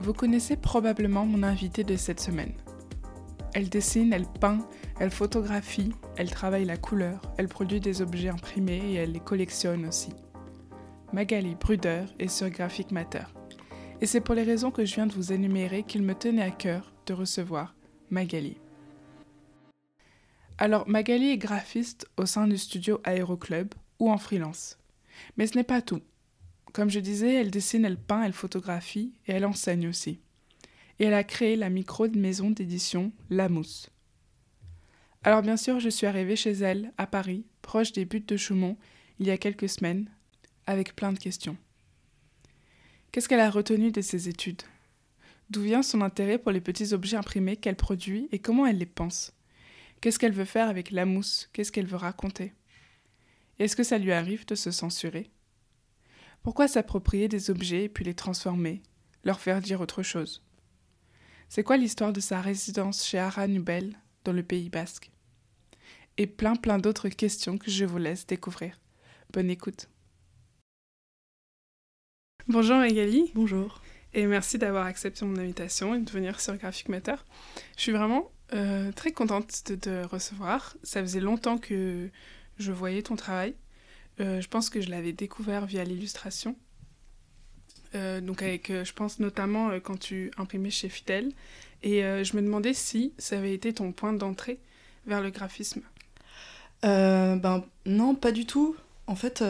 Vous connaissez probablement mon invitée de cette semaine. Elle dessine, elle peint, elle photographie, elle travaille la couleur, elle produit des objets imprimés et elle les collectionne aussi. Magali Bruder est sur Graphic Matter. Et c'est pour les raisons que je viens de vous énumérer qu'il me tenait à cœur de recevoir Magali. Alors, Magali est graphiste au sein du studio Aéroclub ou en freelance. Mais ce n'est pas tout. Comme je disais, elle dessine, elle peint, elle photographie et elle enseigne aussi. Et elle a créé la micro-maison d'édition La Mousse. Alors bien sûr, je suis arrivée chez elle, à Paris, proche des buttes de Chaumont, il y a quelques semaines, avec plein de questions. Qu'est-ce qu'elle a retenu de ses études? D'où vient son intérêt pour les petits objets imprimés qu'elle produit et comment elle les pense? Qu'est-ce qu'elle veut faire avec la mousse? Qu'est-ce qu'elle veut raconter? Est-ce que ça lui arrive de se censurer? Pourquoi s'approprier des objets et puis les transformer, leur faire dire autre chose? C'est quoi l'histoire de sa résidence chez Ara Nubel, dans le Pays basque? Et plein plein d'autres questions que je vous laisse découvrir. Bonne écoute. Bonjour Magali. Bonjour. Et merci d'avoir accepté mon invitation et de venir sur Graphic Matter. Je suis vraiment euh, très contente de te recevoir. Ça faisait longtemps que je voyais ton travail. Euh, je pense que je l'avais découvert via l'illustration. Euh, donc avec, je pense notamment quand tu imprimais chez Fidel. Et je me demandais si ça avait été ton point d'entrée vers le graphisme. ben non, pas du tout. En fait,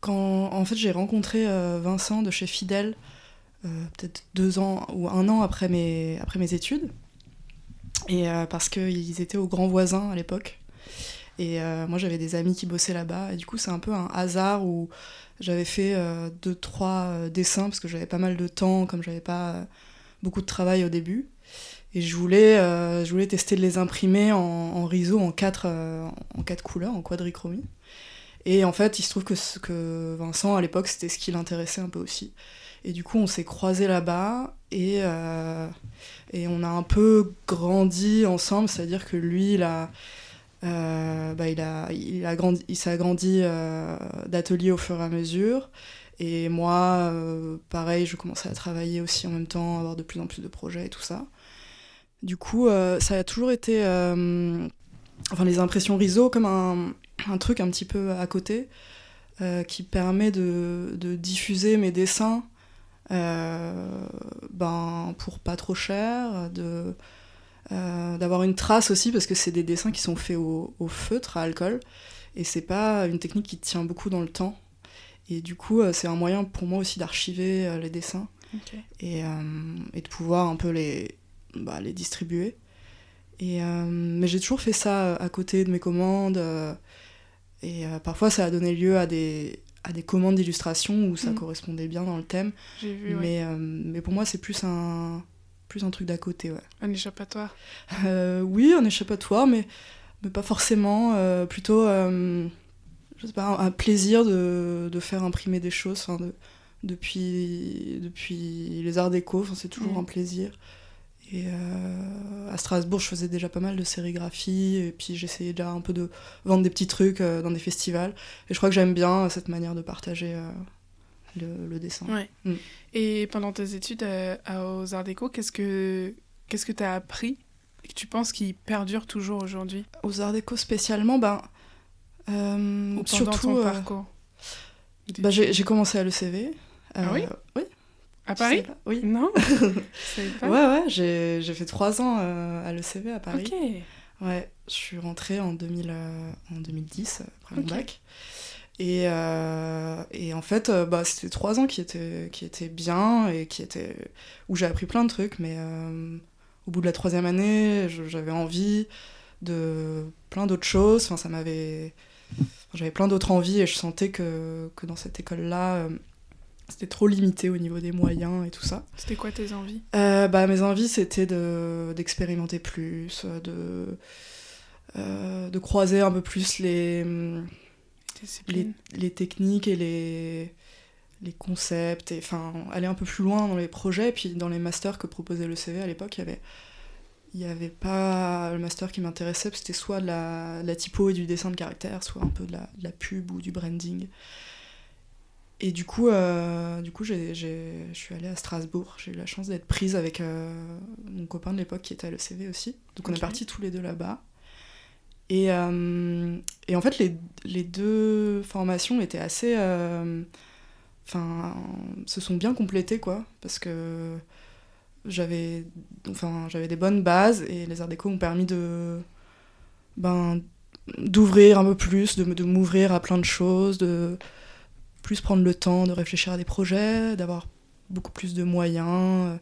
quand en fait j'ai rencontré Vincent de chez Fidel, peut-être deux ans ou un an après mes, après mes études, et euh, parce qu'ils étaient au grand voisin à l'époque. Et euh, moi, j'avais des amis qui bossaient là-bas. Et du coup, c'est un peu un hasard où j'avais fait euh, deux, trois dessins parce que j'avais pas mal de temps, comme j'avais pas beaucoup de travail au début. Et je voulais, je voulais tester de les imprimer en, en riso en quatre, en quatre couleurs, en quadrichromie. Et en fait, il se trouve que, que Vincent, à l'époque, c'était ce qui l'intéressait un peu aussi. Et du coup, on s'est croisés là-bas et, euh, et on a un peu grandi ensemble, c'est-à-dire que lui, il a, euh, bah, il a, il a grandi, il s'est agrandi euh, d'atelier au fur et à mesure. Et moi, pareil, je commençais à travailler aussi en même temps, avoir de plus en plus de projets et tout ça. Du coup, ça a toujours été, enfin, les impressions riso comme un, un, truc un petit peu à côté. qui permet de, de, diffuser mes dessins euh, ben, pour pas trop cher, de, euh, d'avoir une trace aussi, parce que c'est des dessins qui sont faits au, feutre à alcool, et c'est pas une technique qui tient beaucoup dans le temps. Et du coup, euh, c'est un moyen pour moi aussi d'archiver les dessins et, et, de pouvoir un peu les, bah, les distribuer. Et, mais j'ai toujours fait ça à côté de mes commandes. et parfois, ça a donné lieu à des, à des commandes d'illustration où ça mm. correspondait bien dans le thème. Vu, mais, euh, mais pour moi, c'est plus un, plus un truc d'à côté. Ouais. Un échappatoire euh, Oui, un échappatoire, mais, mais pas forcément. Euh, plutôt, je sais pas, un, plaisir de, de, faire imprimer des choses. De, depuis, depuis les arts déco, c'est toujours mm. un plaisir. Et euh, à Strasbourg, je faisais déjà pas mal de sérigraphie, et puis j'essayais déjà un peu de vendre des petits trucs euh, dans des festivals. Et je crois que j'aime bien cette manière de partager euh, le, dessin. Mm. Et pendant tes études aux Arts Déco, qu'est-ce que qu'est-ce que tu as appris et que tu penses qui perdure toujours aujourd'hui? Aux Arts Déco spécialement, ben. Ou pendant surtout, ton parcours? bah, J'ai commencé à l'ECV. ah oui Oui, à Paris? Oui. Non pas. Ouais, ouais, j'ai fait trois ans euh, à l'ECV à Paris. Ok. Ouais, je suis rentrée en, 2000, euh, en 2010, après mon bac. Et, euh, et, en fait, bah, c'était trois ans qui étaient, qui étaient bien et qui étaient, où j'ai appris plein de trucs, mais au bout de la troisième année, j'avais envie de plein d'autres choses. Enfin, ça m'avait. J'avais plein d'autres envies et je sentais que, que dans cette école-là, c'était trop limité au niveau des moyens et tout ça. C'était quoi tes envies? Euh, bah, Mes envies, c'était d'expérimenter plus, de, euh, de croiser un peu plus les, les, les, techniques et les, les concepts, et enfin aller un peu plus loin dans les projets. Et puis dans les masters que proposait le CV à l'époque, il y avait il n'y avait pas le master qui m'intéressait, c'était soit de la, la, typo et du dessin de caractère, soit un peu de la, de la pub ou du branding. Et du coup, euh, du coup je suis allée à Strasbourg. J'ai eu la chance d'être prise avec euh, mon copain de l'époque qui était à l'ECV aussi. Donc on est partis tous les deux là-bas. Et, euh, et, en fait, les, les, deux formations étaient assez. Enfin, se sont bien complétées, quoi. Parce que j'avais des bonnes bases et les arts déco m'ont permis de. Ben, d'ouvrir un peu plus, de, de m'ouvrir à plein de choses, de plus prendre le temps de réfléchir à des projets, d'avoir beaucoup plus de moyens.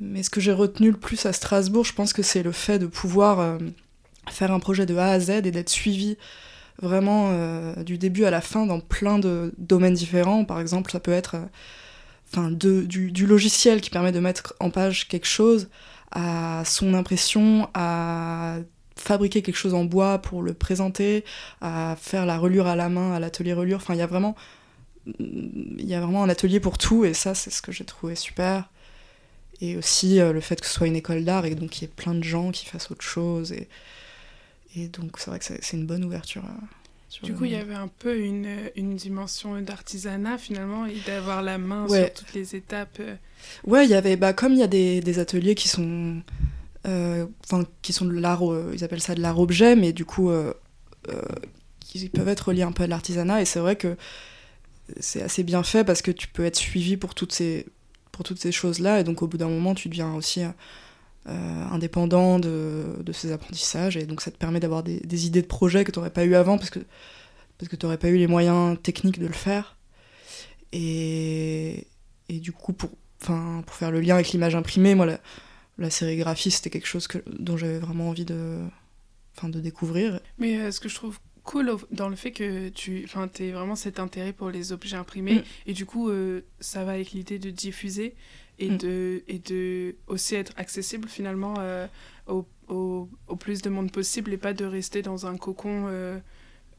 Mais ce que j'ai retenu le plus à Strasbourg, je pense que c'est le fait de pouvoir euh, faire un projet de A à Z et d'être suivi vraiment euh, du début à la fin dans plein de domaines différents. Par exemple, ça peut être euh, du, logiciel qui permet de mettre en page quelque chose à son impression, à fabriquer quelque chose en bois pour le présenter, à faire la relure à la main à l'atelier relure. Enfin, il y a vraiment y a vraiment un atelier pour tout et ça c'est ce que j'ai trouvé super. Et aussi euh, le fait que ce soit une école d'art et donc qu'il y ait plein de gens qui fassent autre chose et donc c'est vrai que c'est une bonne ouverture. Euh, du coup, il y avait un peu une, une dimension d'artisanat finalement et d'avoir la main sur toutes les étapes. Euh. Ouais, il y avait, bah, comme il y a des, des ateliers qui sont euh, qui sont de l'art, euh, ils appellent ça de l'art objet, mais du coup, euh, qui peuvent être reliés un peu à l'artisanat. Et c'est vrai que c'est assez bien fait parce que tu peux être suivi pour toutes ces, pour toutes ces choses-là. Et donc, au bout d'un moment, tu deviens aussi indépendant de, de, ces apprentissages. Et donc, ça te permet d'avoir des, des, idées de projets que tu n'aurais pas eu avant parce que, parce que tu n'aurais pas eu les moyens techniques de le faire. Et, et du coup, pour, pour faire le lien avec l'image imprimée, moi, la sérigraphie, c'était quelque chose que, dont j'avais vraiment envie de, de découvrir. Mais euh, ce que je trouve cool dans le fait que tu aies vraiment cet intérêt pour les objets imprimés, mm. et du coup, euh, ça va avec l'idée de diffuser et, mm. de, et de aussi être accessible finalement euh, au, au, au, plus de monde possible et pas de rester dans un cocon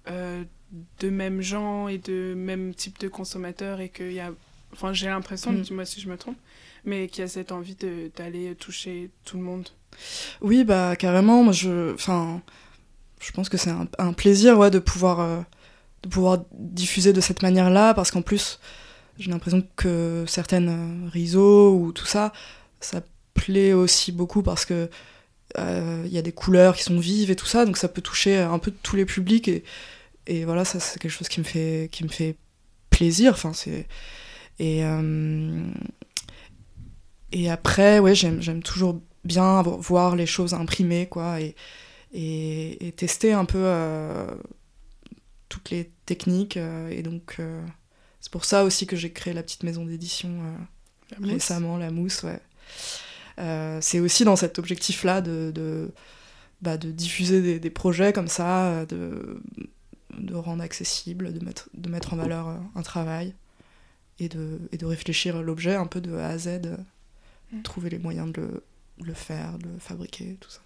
de même gens et de même type de consommateurs et qu'il y a enfin j'ai l'impression mm. dis-moi si je me trompe mais qui a cette envie d'aller toucher tout le monde. Oui, bah carrément. Moi, je, enfin, je pense que c'est un, plaisir, ouais, de pouvoir, euh, de pouvoir diffuser de cette manière-là, parce qu'en plus, j'ai l'impression que certaines euh, réseaux ou tout ça, ça plaît aussi beaucoup parce que euh, il y a des couleurs qui sont vives et tout ça, donc ça peut toucher un peu tous les publics et, et voilà, ça c'est quelque chose qui me fait, qui me fait plaisir. Enfin, c'est et et après, ouais, j'aime toujours bien voir les choses imprimées, quoi, et, et, tester un peu euh, toutes les techniques. Euh, et donc, euh, c'est pour ça aussi que j'ai créé la petite maison d'édition récemment, la mousse, ouais. c'est aussi dans cet objectif-là de, de, bah, de, diffuser des, des, projets comme ça, de, de rendre accessible, de mettre, de mettre en valeur un travail et de, et de réfléchir l'objet un peu de A à Z Mm. trouver les moyens de le, le, faire, de le fabriquer, tout ça.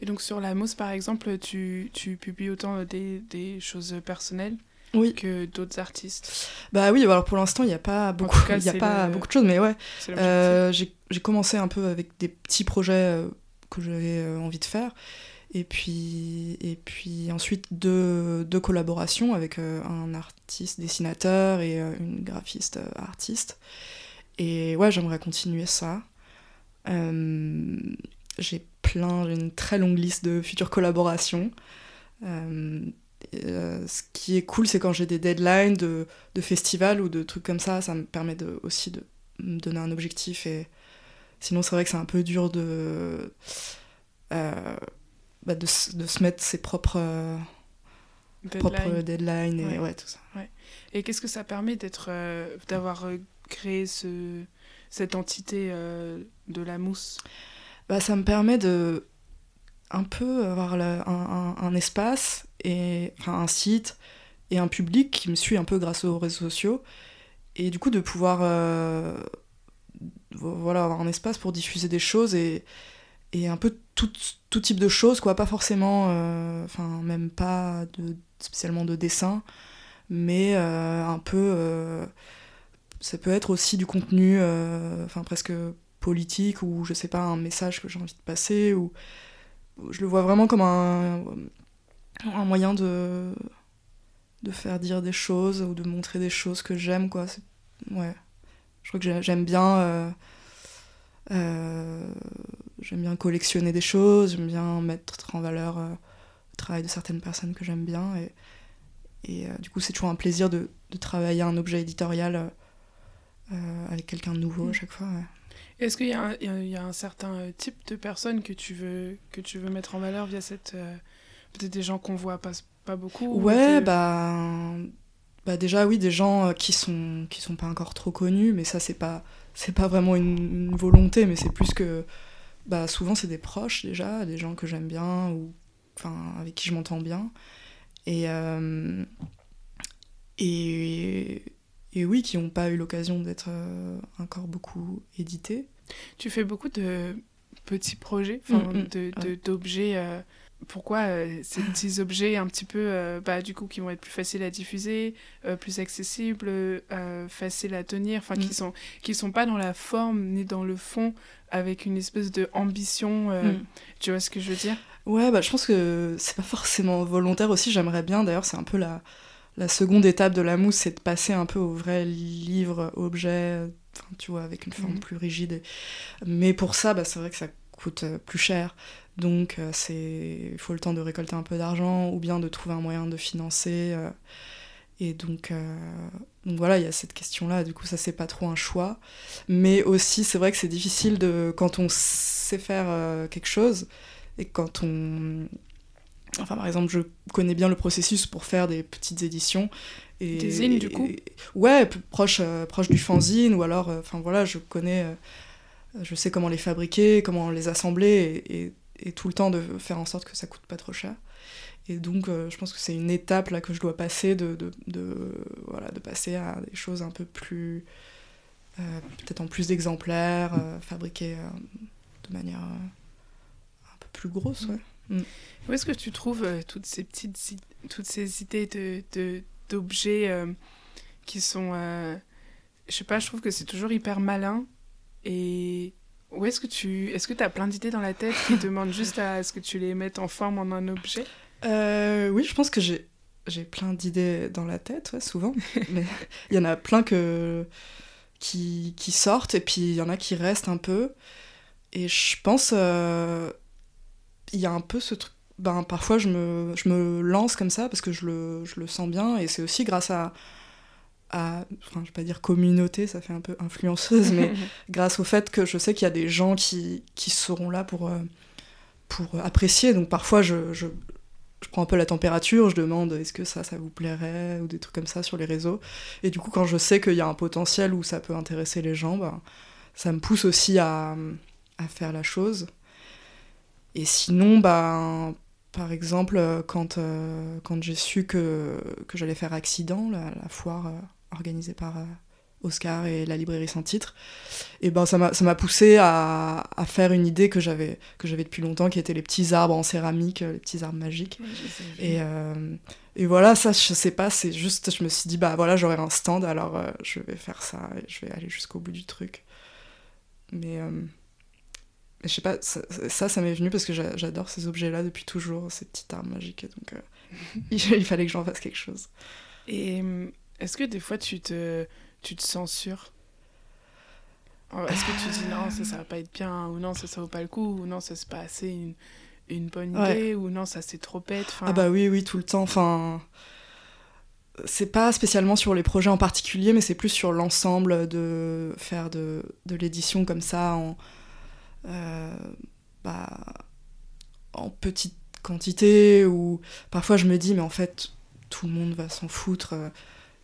Et donc sur la mousse, par exemple, tu, tu publies autant des, des choses personnelles oui. que d'autres artistes Bah oui, alors pour l'instant, il n'y a pas, beaucoup, il y a pas beaucoup de choses, mais ouais. Euh, j'ai commencé un peu avec des petits projets euh, que j'avais euh, envie de faire. Et puis, et puis ensuite deux, deux collaborations avec un artiste dessinateur et une graphiste artiste. Et ouais, j'aimerais continuer ça. Euh, j'ai plein, j'ai une très longue liste de futures collaborations. Euh, euh, ce qui est cool, c'est quand j'ai des deadlines de, de festivals ou de trucs comme ça, ça me permet de, aussi de me donner un objectif. Et sinon, c'est vrai que c'est un peu dur de, bah de, de, se mettre ses propres, Deadline. propres deadlines et ouais. tout ça. Ouais. Et qu'est-ce que ça permet d'être, d'avoir créé ce, cette entité euh, de la mousse? Bah, Ça me permet de un peu avoir un, un, espace, et, un site et un public qui me suit un peu grâce aux réseaux sociaux. Et du coup, de pouvoir euh, voilà, avoir un espace pour diffuser des choses et, et un peu tout, tout, type de choses, quoi. Pas forcément, euh, enfin, même pas spécialement de dessin, mais un peu ça peut être aussi du contenu, euh, enfin presque politique ou je sais pas un message que j'ai envie de passer ou je le vois vraiment comme un, un moyen de de faire dire des choses ou de montrer des choses que j'aime, quoi. Ouais. Je crois que j'aime bien. Euh, euh, j'aime bien collectionner des choses, j'aime bien mettre en valeur euh, le travail de certaines personnes que j'aime bien. Et, et du coup, c'est toujours un plaisir de, de, travailler un objet éditorial avec quelqu'un de nouveau à mm. chaque fois. Est-ce qu'il y, y, a un certain type de personne que tu veux, que tu veux mettre en valeur via cette. Peut-être des gens qu'on voit pas, pas beaucoup Ouais, bah, bah déjà oui, des gens euh, qui sont qui sont pas encore trop connus, mais ça c'est pas c'est pas vraiment une, volonté, mais c'est plus que bah souvent c'est des proches déjà, des gens que j'aime bien ou enfin avec qui je m'entends bien et euh, et et oui qui n'ont pas eu l'occasion d'être euh, encore beaucoup édités. Tu fais beaucoup de petits projets, enfin mm, mm, d'objets pourquoi euh, ces petits objets un petit peu, euh, bah, du coup, qui vont être plus faciles à diffuser, euh, plus accessibles, faciles à tenir, enfin, qui mm. sont qui sont pas dans la forme ni dans le fond, avec une espèce de ambition. Mm. Tu vois ce que je veux dire? Ouais, bah, je pense que c'est pas forcément volontaire aussi. J'aimerais bien, d'ailleurs, c'est un peu la, la seconde étape de la mousse, c'est de passer un peu au vrai livre, objet, tu vois, avec une forme mm. plus rigide. Mais pour ça, bah, c'est vrai que ça coûte plus cher. Donc euh, il faut le temps de récolter un peu d'argent ou bien de trouver un moyen de financer. Euh, et donc, euh, donc voilà, il y a cette question-là. Du coup, ça c'est pas trop un choix. Mais aussi, c'est vrai que c'est difficile de quand on sait faire quelque chose et quand on Enfin, par exemple, je connais bien le processus pour faire des petites éditions. Et, des zines, du coup? Ouais, proche, proche du fanzine, ou alors, enfin voilà, je connais, je sais comment les fabriquer, comment les assembler, et, et tout le temps de faire en sorte que ça coûte pas trop cher. Et donc, euh, je pense que c'est une étape là que je dois passer, de, de, de, voilà, de passer à des choses un peu plus. Euh, peut-être en plus d'exemplaires, euh, fabriquées de manière un peu plus grosse. Ouais. Mm. Où est-ce que tu trouves toutes ces petites toutes ces idées de, d'objets qui sont. je sais pas, je trouve que c'est toujours hyper malin et où est-ce que tu est-ce que as plein d'idées dans la tête qui demandent juste à ce que tu les mettes en forme en un objet? Euh, Oui, je pense que j'ai j'ai plein d'idées dans la tête, souvent. mais il y en a plein que qui, qui sortent et puis il y en a qui restent un peu. Et je pense euh, il y a un peu ce truc. Ben, parfois je me, je me lance comme ça parce que je le, je le sens bien et c'est aussi grâce à à, enfin, je vais pas dire communauté, ça fait un peu influenceuse, mais grâce au fait que je sais qu'il y a des gens qui, qui seront là pour, euh, pour apprécier. Donc parfois, je, je, je, prends un peu la température, je demande est-ce que ça, ça vous plairait, ou des trucs comme ça sur les réseaux. Et du coup, quand je sais qu'il y a un potentiel où ça peut intéresser les gens, bah, ça me pousse aussi à, à faire la chose. Et sinon, bah, par exemple, quand, euh, quand j'ai su que, que j'allais faire accident, la, la foire euh, organisé par euh, Oscar et la librairie sans titre, et ben ça m'a poussé à, à, faire une idée que j'avais que j'avais depuis longtemps, qui était les petits arbres en céramique, les petits arbres magiques. et, euh, et voilà, ça je sais pas, c'est juste, je me suis dit bah voilà j'aurai un stand, alors euh, je vais faire ça, et je vais aller jusqu'au bout du truc. Mais je sais pas, ça, ça, ça m'est venu parce que j'adore ces objets-là depuis toujours, ces petits arbres magiques, donc il, fallait que j'en fasse quelque chose. Et est-ce que des fois tu te, tu te censures Est-ce que tu dis non, ça, ça va pas être bien, ou non, ça, ça vaut pas le coup, ou non, ça, c'est pas assez une, une bonne idée, ou non, ça, c'est trop bête Ah bah oui, oui, tout le temps. Enfin, c'est pas spécialement sur les projets en particulier, mais c'est plus sur l'ensemble de faire de, de l'édition comme ça en, euh, bah, en petite quantité, ou parfois je me dis, mais en fait, tout le monde va s'en foutre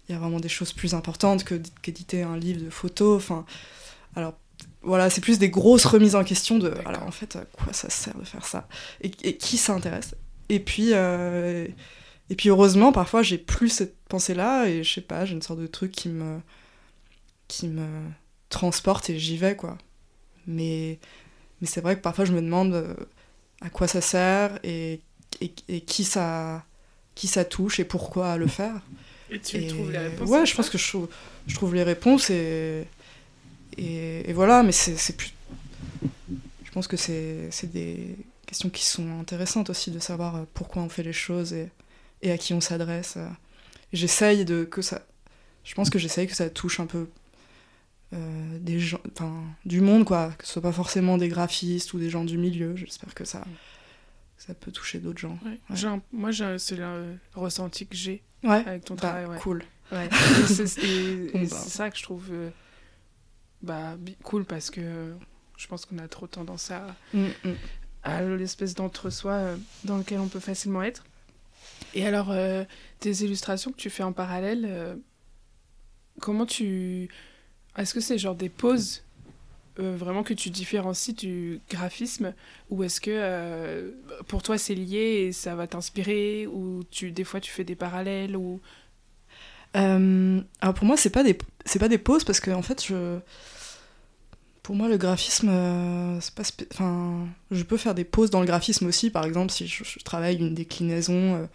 il y a vraiment des choses plus importantes que qu'éditer un livre de photos. Enfin, alors voilà, c'est plus des grosses remises en question de alors en fait à quoi ça sert de faire ça et, qui s'intéresse. Et puis euh, et puis heureusement parfois j'ai plus cette pensée là et je sais pas, j'ai une sorte de truc qui me qui me transporte et j'y vais quoi. Mais mais c'est vrai que parfois je me demande euh, à quoi ça sert et, et, et qui ça qui ça touche et pourquoi le faire. Et tu trouves les réponses Ouais, je pense que je trouve, je trouve les réponses et, et, voilà, mais c'est plus. Je pense que c'est des questions qui sont intéressantes aussi de savoir euh, pourquoi on fait les choses et, et à qui on s'adresse. j'essaye de que ça. Je pense que j'essaye que ça touche un peu euh, des gens, du monde, quoi. Que ce soit pas forcément des graphistes ou des gens du milieu. J'espère que ça, ça peut toucher d'autres gens. moi, c'est le ressenti que j'ai ouais. avec ton bah, travail. Cool. c'est bah. ça que je trouve euh, bah, cool parce que je pense qu'on a trop tendance à, mm, mm. à l'espèce d'entre-soi euh, dans lequel on peut facilement être. Et alors, tes illustrations que tu fais en parallèle, comment tu est-ce que c'est genre des poses euh, vraiment que tu différencies du graphisme ou est-ce que euh, pour toi c'est lié et ça va t'inspirer ou tu des fois tu fais des parallèles ou euh, alors pour moi c'est pas des c'est pas des poses parce que en fait je pour moi le graphisme c'est pas enfin je peux faire des poses dans le graphisme aussi. Par exemple si je, je travaille une déclinaison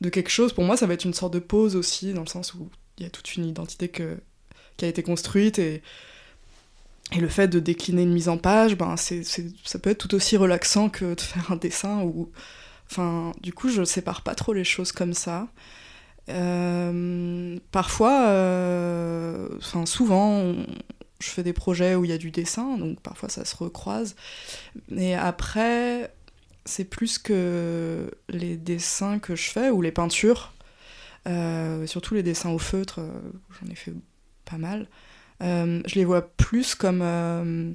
de quelque chose pour moi ça va être une sorte de pose aussi dans le sens où il y a toute une identité que qui a été construite et, et le fait de décliner une mise en page, ben ça peut être tout aussi relaxant que de faire un dessin ou enfin du coup je sépare pas trop les choses comme ça. Euh, parfois, euh, enfin souvent, je fais des projets où il y a du dessin, donc parfois ça se recroise. Et après, c'est plus que les dessins que je fais ou les peintures, euh, surtout les dessins au feutre, j'en ai fait pas mal. Euh, je les vois plus comme, euh,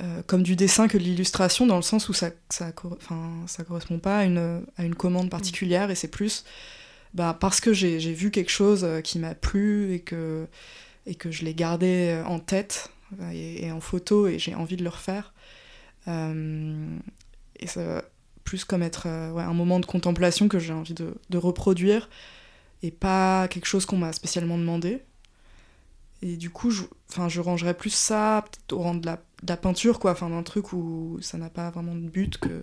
euh, comme du dessin que de l'illustration, dans le sens où ça, ça, ça correspond pas à une, à une commande particulière, et c'est plus bah, parce que j'ai vu quelque chose qui m'a plu et que, et que je l'ai gardé en tête et, en photo, et j'ai envie de le refaire. et ça va plus comme être ouais, un moment de contemplation que j'ai envie de, de reproduire, et pas quelque chose qu'on m'a spécialement demandé. Et du coup, je, je rangerais plus ça peut-être au rang de la, de la peinture, quoi, enfin d'un truc où ça n'a pas vraiment de but que,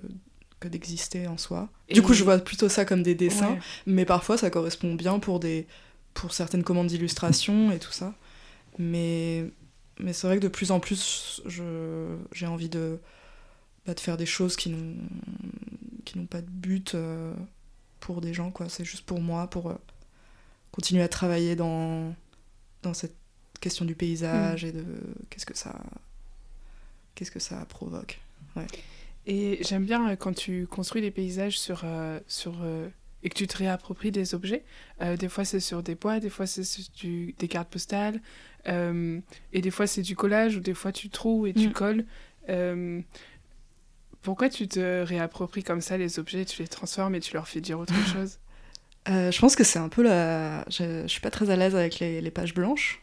que d'exister en soi. Du coup, je vois plutôt ça comme des dessins, mais parfois ça correspond bien pour, des, pour certaines commandes d'illustration et tout ça. Mais, mais c'est vrai que de plus en plus, j'ai envie de, bah, de faire des choses qui n'ont, qui n'ont pas de but euh, pour des gens, quoi. C'est juste pour moi, pour euh, continuer à travailler dans, dans cette question du paysage mm. et de qu'est-ce que ça qu'est-ce que ça provoque ouais. et j'aime bien euh, quand tu construis des paysages sur euh, sur euh, et que tu te réappropries des objets des fois c'est sur des bois des fois c'est sur des cartes postales et des fois c'est du collage ou des fois tu trouves et tu mm. colles pourquoi tu te réappropries comme ça les objets tu les transformes et tu leur fais dire autre chose? Je pense que c'est un peu la je, je suis pas très à l'aise avec les, les pages blanches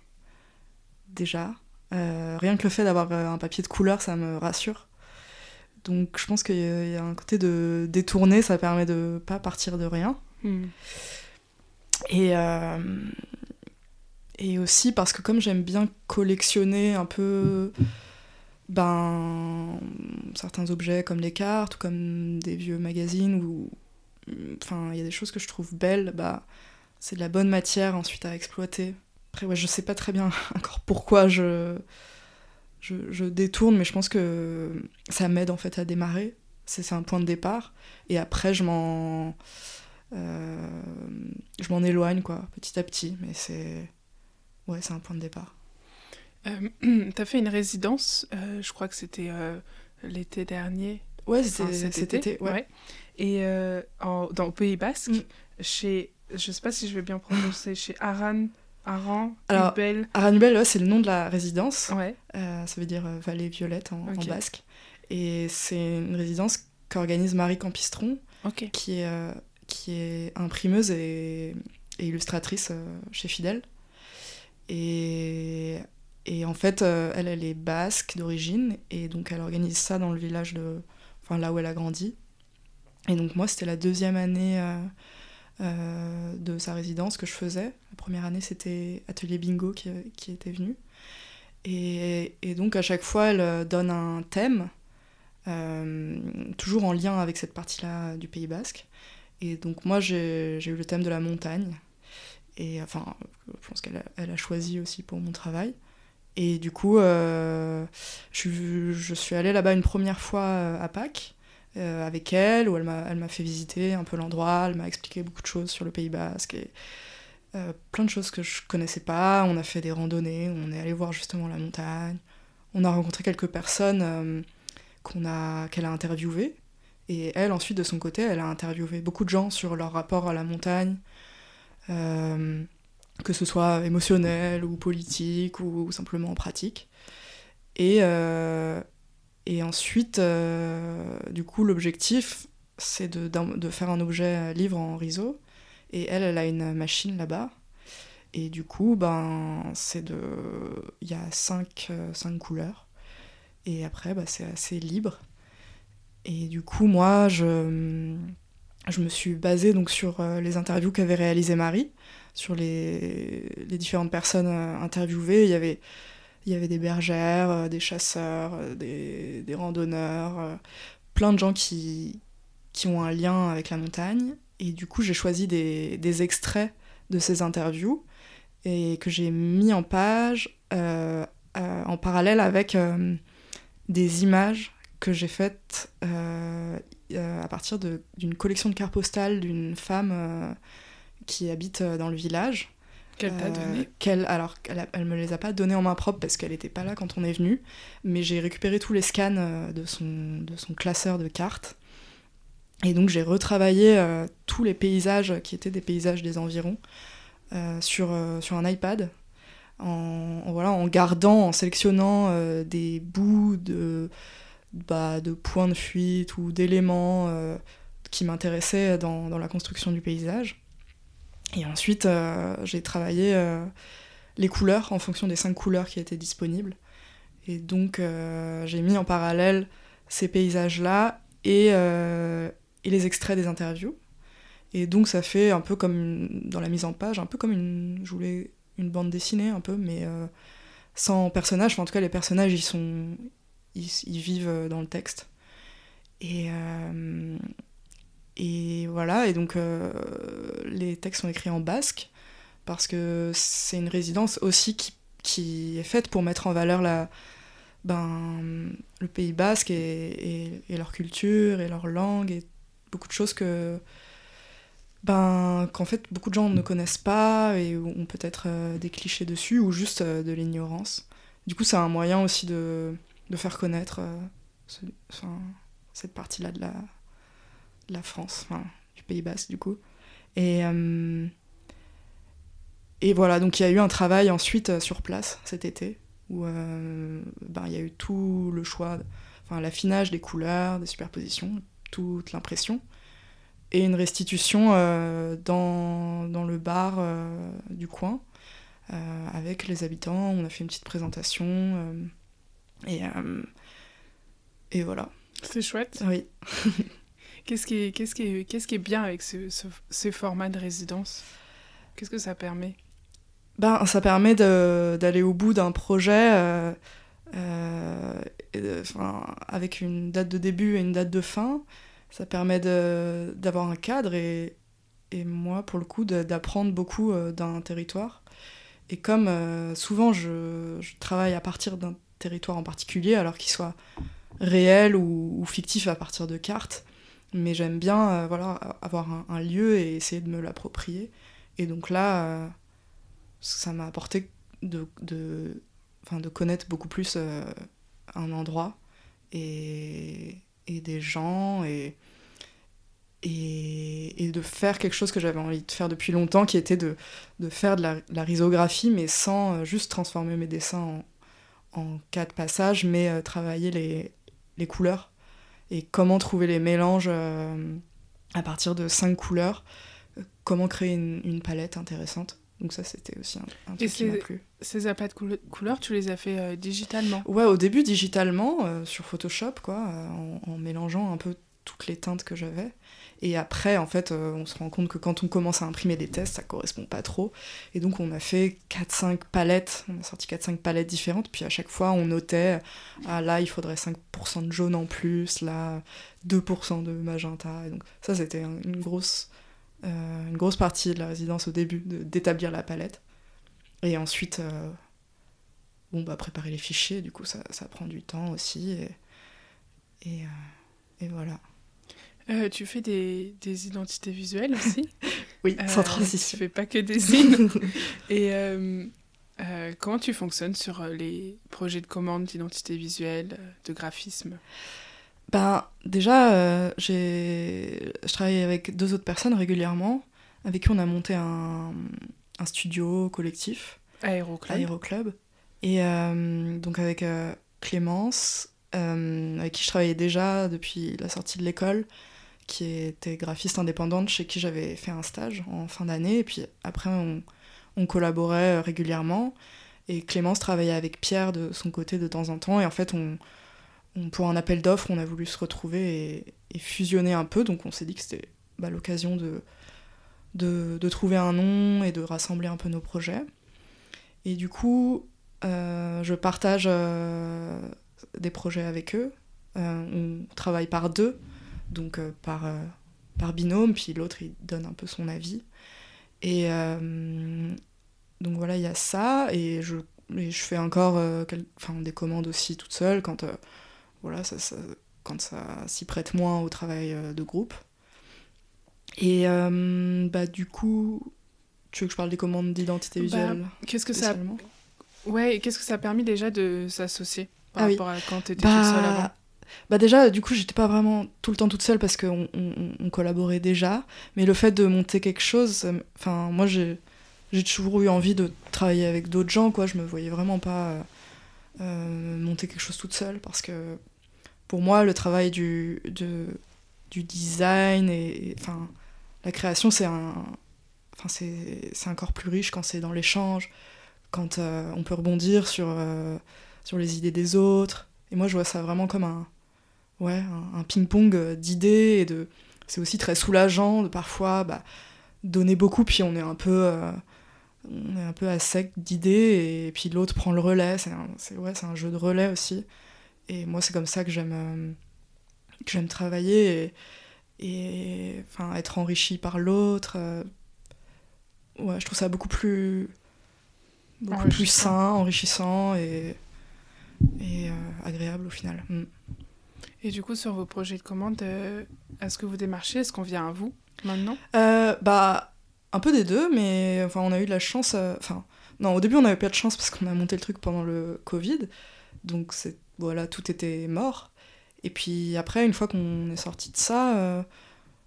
déjà. Euh, rien que le fait d'avoir euh, un papier de couleur, ça me rassure. Donc je pense qu'il y a un côté de détourner, ça permet de pas partir de rien. Hmm. Et, euh, et aussi parce que comme j'aime bien collectionner un peu ben, certains objets comme les cartes ou comme des vieux magazines ou enfin il y a des choses que je trouve belles, bah, c'est de la bonne matière ensuite à exploiter après, ouais, je sais pas très bien encore pourquoi je, je, détourne, mais je pense que ça m'aide en fait à démarrer. C'est un point de départ. Et après, je m'en. Euh, je m'en éloigne, quoi, petit à petit. Mais c'est. Ouais, c'est un point de départ. Euh, T'as fait une résidence, euh, je crois que c'était euh, l'été dernier. Ouais, c'était cet, été. ouais. Et en, dans, au Pays Basque, mm. chez. Je sais pas si je vais bien prononcer, chez Aran Aran, Alors, Aranubel, c'est le nom de la résidence. Ouais. Euh, ça veut dire euh, vallée violette en, basque. Et c'est une résidence qu'organise Marie Campistron, qui, est, euh, qui est imprimeuse et, illustratrice chez Fidèle. Et, et en fait, elle, elle est basque d'origine, et donc elle organise ça dans le village de. Enfin, là où elle a grandi. Et donc, moi, c'était la deuxième année euh, de sa résidence que je faisais. La première année, c'était Atelier Bingo qui, qui était venu. Et, donc, à chaque fois, elle euh, donne un thème, euh, toujours en lien avec cette partie-là du Pays Basque. Et donc, moi, j'ai eu le thème de la montagne. Et enfin, je pense qu'elle a, a choisi aussi pour mon travail. Et du coup, je, je, suis allée là-bas une première fois à Pâques. Euh, avec elle, où elle m'a fait visiter un peu l'endroit, elle m'a expliqué beaucoup de choses sur le Pays Basque. Et, plein de choses que je connaissais pas. On a fait des randonnées, on est allé voir justement la montagne. On a rencontré quelques personnes qu'on a, qu'elle a interviewées. Et elle, ensuite, de son côté, elle a interviewé beaucoup de gens sur leur rapport à la montagne, que ce soit émotionnel ou politique ou, simplement pratique. Et, et ensuite, du coup, l'objectif, c'est de, de, faire un objet livre en riso. Et elle, elle a une machine là-bas. Et du coup, ben, c'est de. Il y a cinq, cinq couleurs. Et après, bah, c'est assez libre. Et du coup, moi, je, je me suis basée donc, sur euh, les interviews qu'avait réalisées Marie, sur les, les différentes personnes euh, interviewées. Il y avait, il y avait des bergères, euh, des chasseurs, des, des randonneurs, plein de gens qui, qui ont un lien avec la montagne. Et du coup, j'ai choisi des, des, extraits de ces interviews et que j'ai mis en page en parallèle avec des images que j'ai faites euh, euh, à partir d'une collection de cartes postales d'une femme euh, qui habite dans le village. Qu'elle t'a donné Alors, elle, elle, me les a pas données en main propre parce qu'elle n'était pas là quand on est venu, mais j'ai récupéré tous les scans de, son, de son classeur de cartes. Et donc j'ai retravaillé tous les paysages qui étaient des paysages des environs sur, sur un iPad en, voilà, en gardant, en sélectionnant des bouts de, bah, de points de fuite ou d'éléments euh, qui m'intéressaient dans, dans, la construction du paysage. Et ensuite, euh, j'ai travaillé euh, les couleurs en fonction des cinq couleurs qui étaient disponibles. Et donc, j'ai mis en parallèle ces paysages-là et, et, les extraits des interviews. Et donc, ça fait un peu comme dans la mise en page, un peu comme une. Je voulais une bande dessinée, un peu, mais sans personnages. en tout cas, les personnages, ils sont, ils, vivent euh, dans le texte. Et, euh, et voilà, et donc euh, les textes sont écrits en basque, parce que c'est une résidence aussi qui, qui, est faite pour mettre en valeur la, ben, le Pays basque et, leur culture et leur langue et beaucoup de choses que ben qu'en fait beaucoup de gens ne connaissent pas et ont peut-être des clichés dessus ou juste de l'ignorance. Du coup, c'est un moyen aussi de de faire connaître euh, cette partie-là de la, la France, du Pays Basque du coup. Et, euh, et voilà, donc il y a eu un travail ensuite euh, sur place cet été, où ben, il y a eu tout le choix, enfin l'affinage des couleurs, des superpositions, toute l'impression, et une restitution dans, dans, le bar du coin, avec les habitants. On a fait une petite présentation et, euh, et voilà. C'est chouette. Oui. qu'est-ce, qui est, bien avec ce, ce, format de résidence? Qu'est-ce que ça permet? Ben, Ça permet d'aller au bout d'un projet euh, euh, avec une date de début et une date de fin. Ça permet d'avoir un cadre et, moi, pour le coup, d'apprendre beaucoup d'un territoire. Et comme souvent je, travaille à partir d'un territoire en particulier, alors qu'il soit réel ou, fictif à partir de cartes. Mais j'aime bien euh, voilà, avoir un, lieu et essayer de me l'approprier. Et donc là, euh, ça m'a apporté de, de, connaître beaucoup plus euh, un endroit et, des gens et, et, de faire quelque chose que j'avais envie de faire depuis longtemps, qui était de, de faire de la, risographie, mais sans juste transformer mes dessins en, en quatre passages, mais travailler les, les, couleurs et comment trouver les mélanges euh, à partir de cinq couleurs, euh, comment créer une, palette intéressante. Donc ça, c'était aussi un, truc qui m'a plu. Ces appâts de couleurs, tu les as fait digitalement? Ouais, au début digitalement, sur Photoshop, quoi, en, en, mélangeant un peu toutes les teintes que j'avais. Et après, en fait, euh, on se rend compte que quand on commence à imprimer des tests, ça correspond pas trop. Et donc, on a fait 4-5 palettes, on a sorti 4-5 palettes différentes, puis à chaque fois, on notait, ah là, il faudrait 5% de jaune en plus, là, 2% de magenta. Donc, ça, c'était une grosse, euh, une grosse partie de la résidence au début, d'établir la palette. Et ensuite, euh, bon, bah, préparer les fichiers, du coup, ça, ça prend du temps aussi. Et, et, et voilà. Euh, tu fais des, des, identités visuelles aussi Oui, sans Euh, transition. Tu fais pas que des signes. Et euh, comment tu fonctionnes sur les projets de commande d'identité visuelle, de graphisme? Ben, déjà, euh, j'ai... je travaille avec deux autres personnes régulièrement, avec qui on a monté un, un studio collectif, Aéroclub. Aéroclub. Et euh, donc avec euh, Clémence, avec qui je travaillais déjà depuis la sortie de l'école, qui était graphiste indépendante, chez qui j'avais fait un stage en fin d'année. Et puis après, on, collaborait régulièrement. Et Clémence travaillait avec Pierre de son côté de temps en temps. Et en fait, on, pour un appel d'offres, on a voulu se retrouver et, fusionner un peu. Donc on s'est dit que c'était bah, l'occasion de, de, trouver un nom et de rassembler un peu nos projets. Et du coup, euh, je partage euh, des projets avec eux. Euh, on travaille par deux, donc euh, par, euh, par binôme, puis l'autre il donne un peu son avis. Et euh, donc voilà, il y a ça, et je, et je fais encore quel- enfin, des commandes aussi toute seule quand, voilà, ça, ça- quand ça s'y prête moins au travail de groupe. Et bah, du coup, tu veux que je parle des commandes d'identité Bah, visuelle Qu'est-ce que ça, ouais, qu'est-ce que ça a permis déjà de s'associer par Ah oui. rapport à quand tu étais toute seule avant? Bah, déjà, du coup, j'étais pas vraiment tout le temps toute seule parce qu'on on, on collaborait déjà. Mais le fait de monter quelque chose, enfin, moi, j'ai j'ai toujours eu envie de travailler avec d'autres gens, quoi. Je me voyais vraiment pas euh, monter quelque chose toute seule parce que pour moi, le travail du, de, du design et, enfin, la création, c'est un, enfin, c'est c'est encore plus riche quand c'est dans l'échange, quand euh, on peut rebondir sur, euh, sur les idées des autres. Et moi, je vois ça vraiment comme un, ouais, un, un ping-pong euh, d'idées et de. C'est aussi très soulageant de parfois bah, donner beaucoup, puis on est un peu, euh, on est un peu à sec d'idées, et puis l'autre prend le relais. C'est un, c'est- ouais, c'est un jeu de relais aussi. Et moi, c'est comme ça que j'aime, euh, que j'aime travailler et, et enfin être enrichi par l'autre. euh, ouais, je trouve ça beaucoup plus, beaucoup plus sain, enrichissant et et agréable au final. Mm. Et du coup, sur vos projets de commande, euh, est-ce que vous démarchez? Est-ce qu'on vient à vous maintenant? Euh, bah, un peu des deux, mais enfin, on a eu de la chance. euh, Enfin, non, au début, on n'avait pas de chance parce qu'on a monté le truc pendant le Covid. Donc, voilà, tout était mort. Et puis après, une fois qu'on est sorti de ça,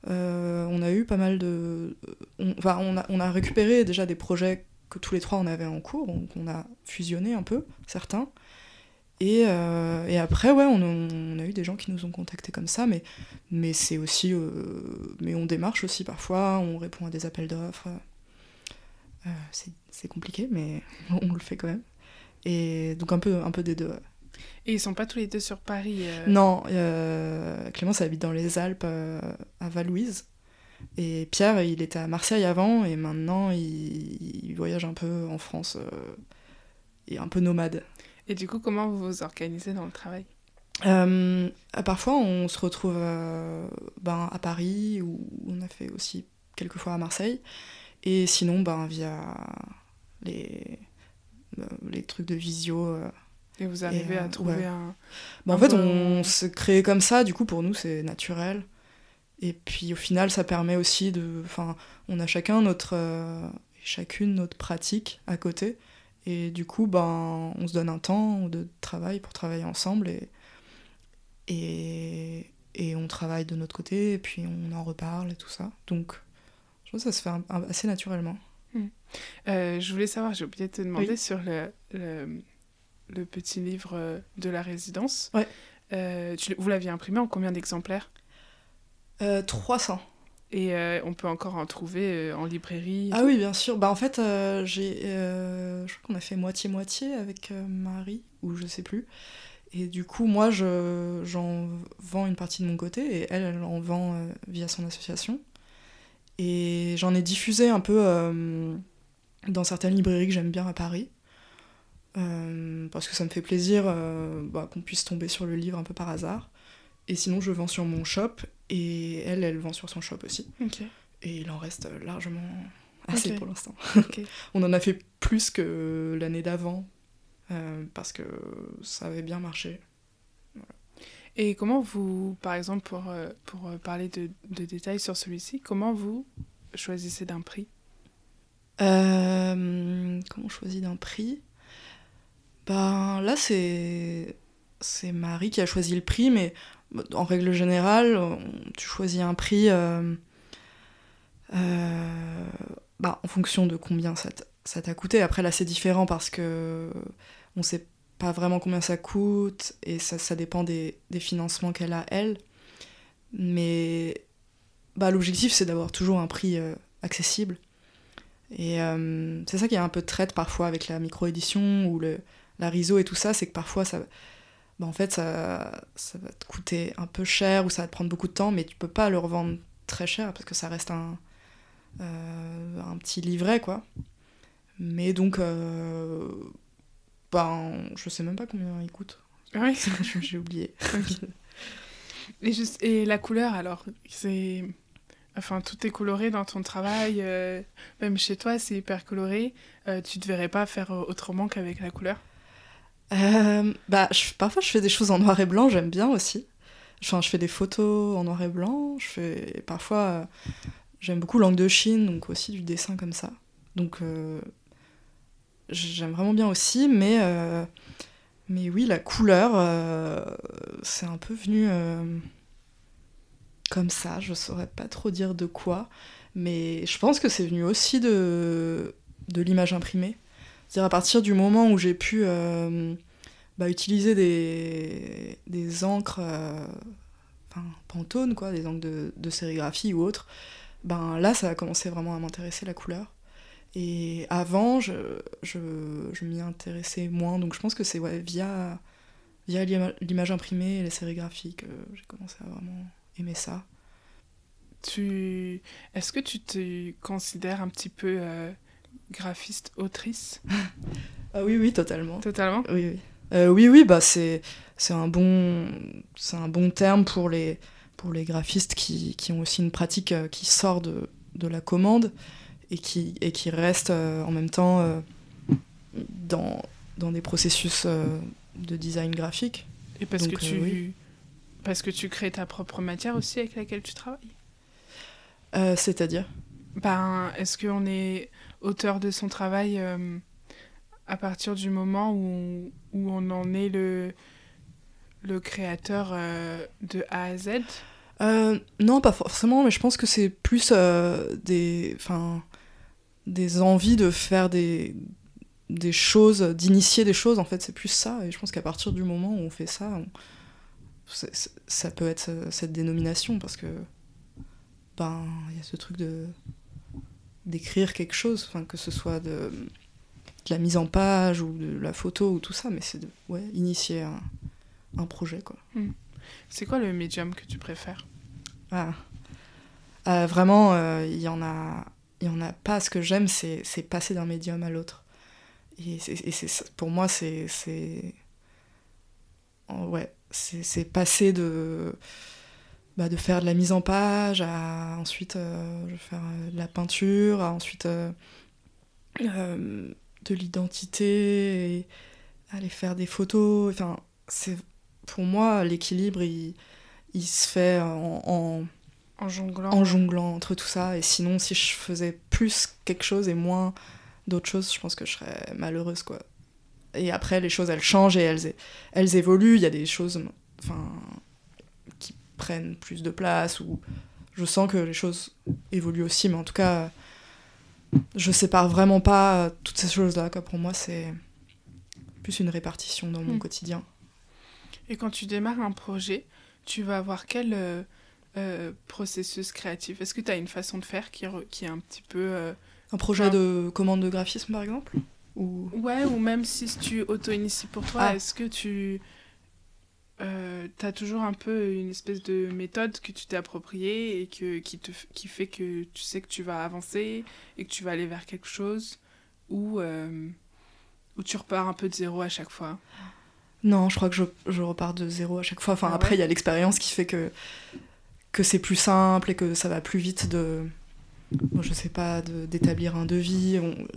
on a eu pas mal de. on- on, a, on a récupéré déjà des projets que tous les trois on avait en cours, donc on a fusionné un peu, certains. Et, euh, et après, ouais, on, on a eu des gens qui nous ont contactés comme ça, mais, mais c'est aussi. euh, mais on démarche aussi parfois, on répond à des appels d'offres. Euh, c'est compliqué, mais on le fait quand même. Et donc un peu, un peu des deux. ouais. Et ils sont pas tous les deux sur Paris Non, Clémence habite dans les Alpes, à Valouise. Et Pierre, il était à Marseille avant, et maintenant il, il voyage un peu en France, et un peu nomade. Et du coup, comment vous vous organisez dans le travail? Euh, parfois, on se retrouve euh, ben, à Paris, ou on a fait aussi quelques fois à Marseille. Et sinon, ben, via les, euh, les trucs de visio. Et vous arrivez à trouver ouais. un... Ben, en fait, on se crée comme ça, du coup, pour nous, c'est naturel. Et puis, au final, ça permet aussi de. Enfin, on a chacun notre. euh, chacune notre pratique à côté. Et du coup, ben, on se donne un temps de travail pour travailler ensemble. Et, et, et on travaille de notre côté, et puis on en reparle et tout ça. Donc, je pense que ça se fait un- un- assez naturellement. Euh, je voulais savoir, j'ai oublié de te demander Oui. sur le, le, le petit livre euh, de la résidence. Ouais. Euh, tu- vous l'aviez imprimé en combien d'exemplaires? Euh, 300. Et euh, on peut encore en trouver euh, en librairie Ah oui, bien sûr. Bah, en fait, euh, j'ai, je crois qu'on a fait moitié-moitié avec Marie, ou je sais plus. Et du coup, moi, je, j'en vends une partie de mon côté, et elle, elle en vend via son association. Et j'en ai diffusé un peu dans certaines librairies que j'aime bien à Paris. Parce que ça me fait plaisir bah, qu'on puisse tomber sur le livre un peu par hasard. Et sinon, je vends sur mon shop, et elle, elle vend sur son shop aussi. Et il en reste largement assez pour l'instant. On en a fait plus que l'année d'avant, euh, parce que ça avait bien marché. Et comment vous, par exemple, pour, euh, pour euh, parler de, de détails sur celui-ci, comment vous choisissez d'un prix? Euh, comment on choisit d'un prix? Ben là, c'est c'est Marie qui a choisi le prix, mais en règle générale, tu choisis un prix euh, euh, bah, en fonction de combien ça t'a coûté. Après, là, c'est différent parce que on sait pas vraiment combien ça coûte et ça, ça dépend des, des financements qu'elle a, elle. Mais bah, l'objectif, c'est d'avoir toujours un prix euh, accessible. Et c'est ça qui est un peu de traite parfois avec la micro-édition ou le, la RISO et tout ça, c'est que parfois ça, bah, en fait, ça, ça va te coûter un peu cher ou ça va te prendre beaucoup de temps, mais tu peux pas le revendre très cher parce que ça reste un, euh, un petit livret, quoi. Mais donc, euh, ben, je sais même pas combien il coûte. Oui. J'ai oublié. Et, juste, et la couleur, alors, c'est... Enfin, tout est coloré dans ton travail, euh, même chez toi, c'est hyper coloré. Euh, tu ne devrais pas faire autrement qu'avec la couleur? Euh, bah, parfois, je fais des choses en noir et blanc, j'aime bien aussi. Enfin, je fais des photos en noir et blanc. Je fais parfois, euh, j'aime beaucoup l'angle de Chine, donc aussi du dessin comme ça. Donc, euh, j'aime vraiment bien aussi, mais mais oui, la couleur, c'est un peu venu comme ça. Je saurais pas trop dire de quoi, mais je pense que c'est venu aussi de de l'image imprimée. C'est-à-dire à partir du moment où j'ai pu euh, bah, utiliser des, des encres, euh, enfin Pantone, quoi, des encres de, de sérigraphie ou autres, ben là ça a commencé vraiment à m'intéresser la couleur. Et avant, je, je, je m'y intéressais moins, donc je pense que c'est via, via l'ima- l'image imprimée et les sérigraphies que j'ai commencé à vraiment aimer ça. tu... Est-ce que tu te considères un petit peu euh, graphiste, autrice Ah oui, oui, totalement. Totalement Oui, oui. Euh, oui, oui, bah c'est c'est un bon c'est un bon terme pour les pour les graphistes qui, qui ont aussi une pratique euh, qui sort de, de la commande et qui et qui reste euh, en même temps euh, dans dans des processus de design graphique. Et parce Donc, que tu... oui. Parce que tu crées ta propre matière aussi avec laquelle tu travailles? C'est-à-dire? Ben, est-ce qu'on est auteur de son travail euh, à partir du moment où, où on en est le, le créateur euh, de A à Z? Euh, non, pas forcément, mais je pense que c'est plus des, enfin, des envies de faire des, des choses, d'initier des choses, en fait, c'est plus ça. Et je pense qu'à partir du moment où on fait ça, on- ça peut être cette dénomination, parce que ben, il y a ce truc de d'écrire quelque chose, enfin, que ce soit de, de la mise en page ou de la photo ou tout ça, mais c'est de ouais, initier un, un projet, quoi. C'est quoi le médium que tu préfères? Ah. Euh, vraiment, euh, il y en a, il y en a pas. Ce que j'aime, c'est, c'est passer d'un médium à l'autre. Et, c'est, et c'est- pour moi, c'est, c'est, oh, ouais, c'est, c'est passer de, bah, de faire de la mise en page à ensuite euh, je vais faire euh, de la peinture, à ensuite euh, euh, de l'identité, et aller faire des photos. Enfin, c'est pour moi l'équilibre, il, il se fait en, en, En jonglant en jonglant entre tout ça. Et sinon, si je faisais plus quelque chose et moins d'autres choses, je pense que je serais malheureuse, quoi. Et après, les choses, elles changent et elles, évoluent. Il y a des choses enfin, prennent plus de place ou je sens que les choses évoluent aussi. Mais en tout cas, je sépare vraiment pas toutes ces choses-là. quoi. Pour moi, c'est plus une répartition dans mon Mm. quotidien. Et quand tu démarres un projet, tu vas avoir quel euh, euh, processus créatif? Est-ce que tu as une façon de faire qui, re- qui est un petit peu... euh, Un projet de commande de graphisme, par exemple? Ou... Ouais, ou même si tu auto-inities pour toi, Ah. est-ce que tu... Euh, t'as toujours un peu une espèce de méthode que tu t'es appropriée et que, qui, te, qui fait que tu sais que tu vas avancer et que tu vas aller vers quelque chose ou, euh, ou tu repars un peu de zéro à chaque fois? Non, je crois que je, je repars de zéro à chaque fois. Enfin, Ah après, il y a l'expérience qui fait que, que c'est plus simple et que ça va plus vite de. bon, je sais pas, d'établir un devis. on-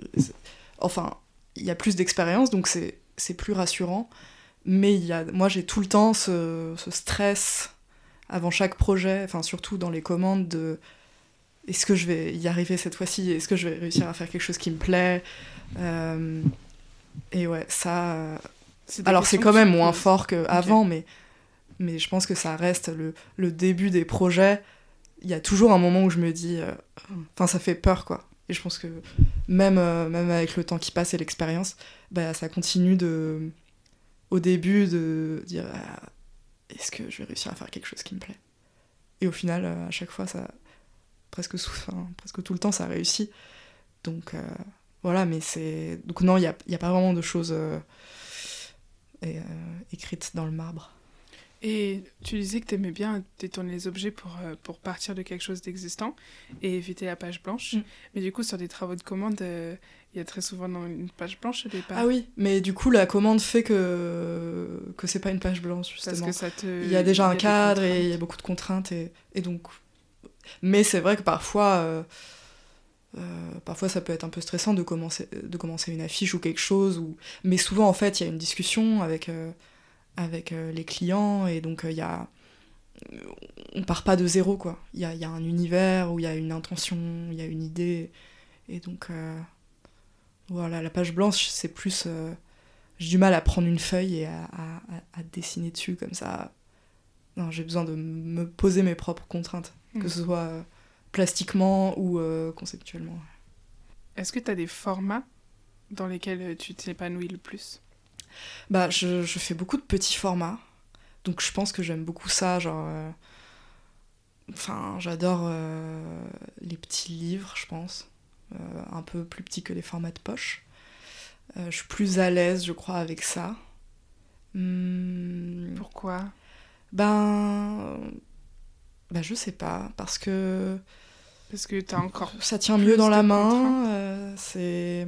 enfin, il y a plus d'expérience, donc c'est c'est plus rassurant. Mais il y a, moi, j'ai tout le temps ce, ce stress avant chaque projet, enfin, surtout dans les commandes, de est-ce que je vais y arriver cette fois-ci? Est-ce que je vais réussir à faire quelque chose qui me plaît? Euh, Et ouais, ça. Alors c'est quand même moins fort qu'avant, mais, mais je pense que ça reste le, le début des projets. Il y a toujours un moment où je me dis. euh, Enfin, ça fait peur, quoi. Et je pense que même, euh, même avec le temps qui passe et l'expérience, bah, ça continue de. Au début, de dire ah, est-ce que je vais réussir à faire quelque chose qui me plaît? Et au final, euh, à chaque fois, ça. Presque, sous, enfin, presque tout le temps, ça réussit. Donc euh, voilà, mais c'est. Donc non, il n'y a, y a pas vraiment de choses. euh, et, euh, écrites dans le marbre. Et tu disais que tu aimais bien détourner les objets pour, pour partir de quelque chose d'existant et éviter la page blanche. Mm. Mais du coup, sur des travaux de commande, il y a très souvent une page blanche au départ. Ah oui, mais du coup, la commande fait que, que c'est pas une page blanche, Parce justement. que ça te. Il y a déjà un cadre et il y a beaucoup de contraintes. Et, et donc... Mais c'est vrai que parfois, euh, euh, parfois, ça peut être un peu stressant de commencer, de commencer une affiche ou quelque chose. Ou... Mais souvent, en fait, il y a une discussion avec, euh, avec les clients. Et donc, il y a... On part pas de zéro, quoi. Il y a, y a un univers où il y a une intention, il y a une idée. Et donc, euh, voilà, la page blanche, c'est plus... euh, J'ai du mal à prendre une feuille et à, à- dessiner dessus comme ça. Non, j'ai besoin de me poser mes propres contraintes, Mm. que ce soit euh, plastiquement ou euh, conceptuellement. Est-ce que tu as des formats dans lesquels tu t'épanouis le plus? Bah, je, je fais beaucoup de petits formats, donc je pense que j'aime beaucoup ça, genre... Enfin, j'adore les petits livres, je pense, un peu plus petits que les formats de poche. Euh, je suis plus à l'aise, je crois, avec ça. Hmm, Pourquoi? Ben... Ben, je sais pas, parce que... Parce que tu as encore. ça tient mieux dans la main, euh, c'est...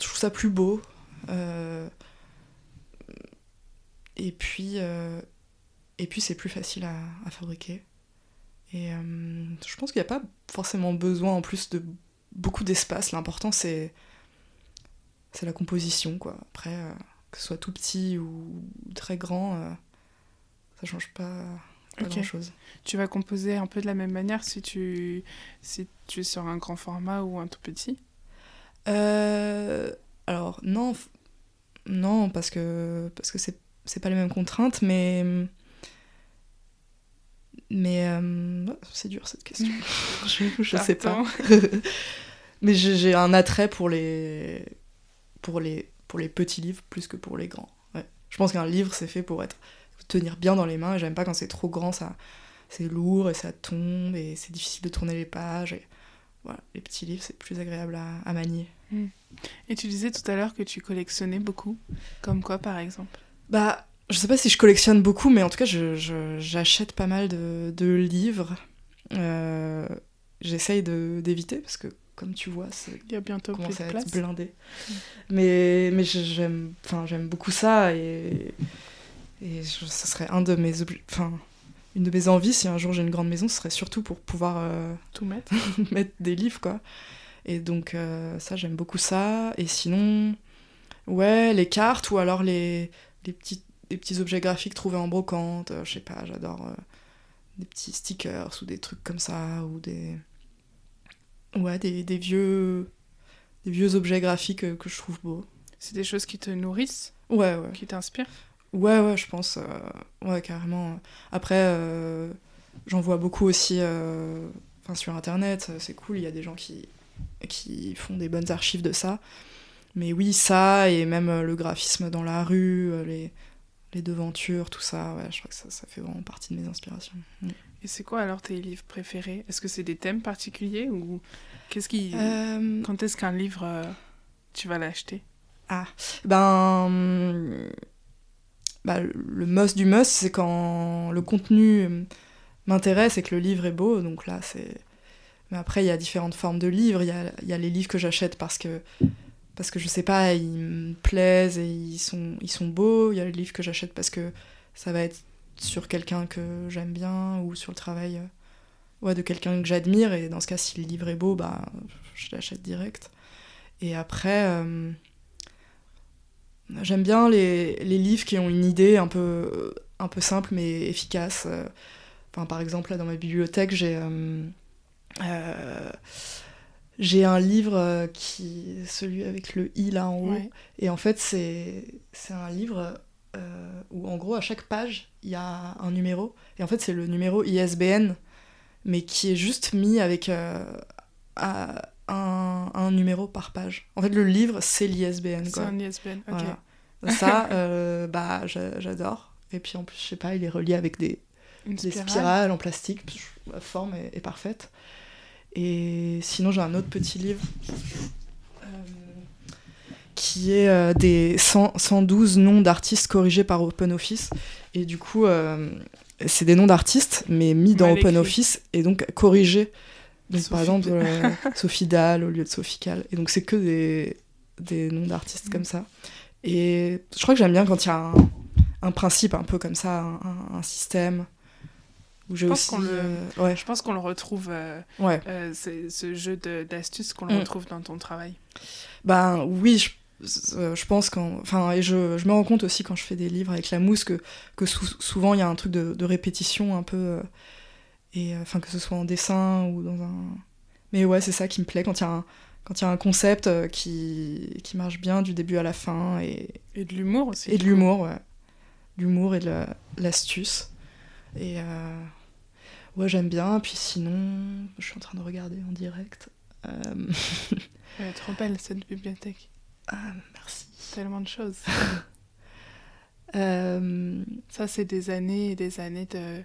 Je trouve ça plus beau. euh, Et puis, euh, et puis c'est plus facile à, à fabriquer. Et euh, je pense qu'il n'y a pas forcément besoin en plus de beaucoup d'espace. L'important c'est c'est la composition quoi. Après euh, que ce soit tout petit ou très grand, euh, ça change pas, pas Ok. grand chose. Tu vas composer un peu de la même manière si tu, si tu es sur un grand format ou un tout petit? Euh, alors non, non parce que parce que c'est c'est pas les mêmes contraintes, mais mais euh, oh, c'est dur cette question. je je sais pas. Mais j'ai un attrait pour les pour les pour les petits livres plus que pour les grands. Ouais. Je pense qu'un livre c'est fait pour être tenir bien dans les mains et j'aime pas quand c'est trop grand ça c'est lourd et ça tombe et c'est difficile de tourner les pages et voilà les petits livres c'est plus agréable à, à manier. Et tu disais tout à l'heure que tu collectionnais beaucoup. Comme quoi, par exemple? Bah, je sais pas si je collectionne beaucoup, mais en tout cas, j'achète pas mal de, de livres. Euh, J'essaye de- d'éviter parce que, comme tu vois, Il y a bientôt plus de à place. être blindé. Mais, mais je- j'aime enfin, j'aime beaucoup ça et, et je- ce serait un de mes enfin, une de mes envies si un jour j'ai une grande maison, ce serait surtout pour pouvoir euh, Tout mettre. mettre des livres, quoi. Et donc, euh, ça, j'aime beaucoup ça. Et sinon, ouais, les cartes ou alors les, les, petits, les petits objets graphiques trouvés en brocante. euh, je sais pas, j'adore euh, des petits stickers ou des trucs comme ça. Ou des. Ouais, des, des vieux. Des vieux objets graphiques euh, que je trouve beaux. C'est des choses qui te nourrissent, Ouais, ouais. qui t'inspirent? Ouais, ouais, je pense. euh, ouais, carrément. Après, euh, j'en vois beaucoup aussi euh, sur Internet. C'est cool, il y a des gens qui, qui font des bonnes archives de ça. Mais oui, ça, et même le graphisme dans la rue, les, les devantures, tout ça, ouais, je crois que ça, ça fait vraiment partie de mes inspirations. Mm. Et c'est quoi alors tes livres préférés? Est-ce que c'est des thèmes particuliers ou qu'est-ce qui. Euh, Quand est-ce qu'un livre, euh, tu vas l'acheter? Ben. hum, bah, le must du must, c'est quand le contenu m'intéresse et que le livre est beau. Donc là, c'est. Mais après, il y a différentes formes de livres. Il y a, il y a les livres que j'achète parce que. Parce que je sais pas, ils me plaisent et ils sont, ils sont beaux. Il y a les livres que j'achète parce que ça va être sur quelqu'un que j'aime bien ou sur le travail euh, ouais, de quelqu'un que j'admire. Et dans ce cas, si le livre est beau, bah, je l'achète direct. Et après. euh, J'aime bien les, les livres qui ont une idée un peu, un peu simple mais efficace. Enfin, par exemple, là dans ma bibliothèque, j'ai euh, j'ai un livre qui celui avec le i là en haut et en fait c'est c'est un livre où en gros à chaque page il y a un numéro et en fait c'est le numéro ISBN mais qui est juste mis avec un, un, numéro par page. En fait, le livre, c'est l'ISBN. C'est un ISBN, ok. Ça, euh, bah, j'adore. Et puis en plus, je sais pas, il est relié avec des, des spirales en plastique. La forme est, parfaite. Et sinon, j'ai un autre petit livre euh, qui est euh, des 112 noms d'artistes corrigés par OpenOffice. Et du coup, c'est des noms d'artistes, mais mis dans OpenOffice et donc corrigés donc, par exemple, euh, Sophie Dahl au lieu de Sophie Cal. Et donc, c'est que des, des noms d'artistes comme ça. Et je crois que j'aime bien quand il y a un, un, principe un peu comme ça, un, un système. Je, pense aussi, le... Euh, ouais. je pense qu'on le retrouve, euh, ouais. ce jeu d'astuces, qu'on le mm. retrouve dans ton travail. Ben oui, je, je pense. Enfin, et je, je, me rends compte aussi quand je fais des livres avec la mousse que, que souvent il y a un truc de, de répétition un peu et euh, enfin que ce soit en dessin ou dans un mais ouais c'est ça qui me plaît quand il y a un quand il y a un concept euh, qui, qui marche bien du début à la fin et et de l'humour aussi et de l'humour ouais l'humour et de l'astuce et euh, ouais j'aime bien puis sinon je suis en train de regarder en direct elle est trop belle cette bibliothèque? Ah merci tellement de choses ça c'est des années et des années de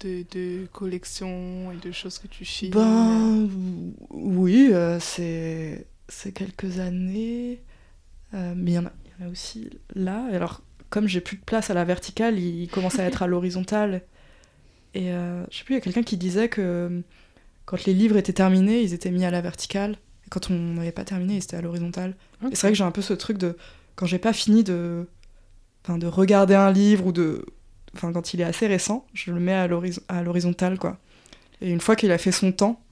de, de collections et de choses que tu chines Ben oui, euh, c'est quelques années, euh, mais il y, en a aussi là. Et alors, comme j'ai plus de place à la verticale, il commence à être à l'horizontale. Et euh, je sais plus, il y a quelqu'un qui disait que quand les livres étaient terminés, ils étaient mis à la verticale. Et quand on n'avait pas terminé, ils étaient à l'horizontale. Et c'est vrai que j'ai un peu ce truc de. Quand j'ai pas fini de. Enfin, de regarder un livre ou de, enfin quand il est assez récent, je le mets à l'horizontale quoi. Et une fois qu'il a fait son temps,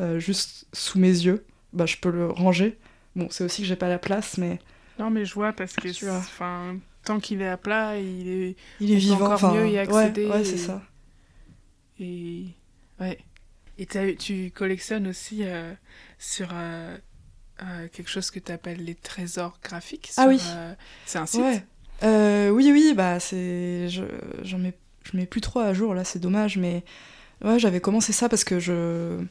euh, juste sous mes yeux, bah je peux le ranger. Bon, c'est aussi que j'ai pas la place, mais. Non, mais je vois parce que enfin, tant qu'il est à plat, il est, il est vivant. Encore mieux y accéder. Ouais, c'est ça. Et ouais. Et tu collectionnes aussi euh, sur euh, quelque chose que tu appelles les trésors graphiques. ah oui. c'est un site? Euh, oui, oui, bah c'est, je, j'en mets, je mets plus trop à jour là, c'est dommage, mais ouais, j'avais commencé ça parce que je,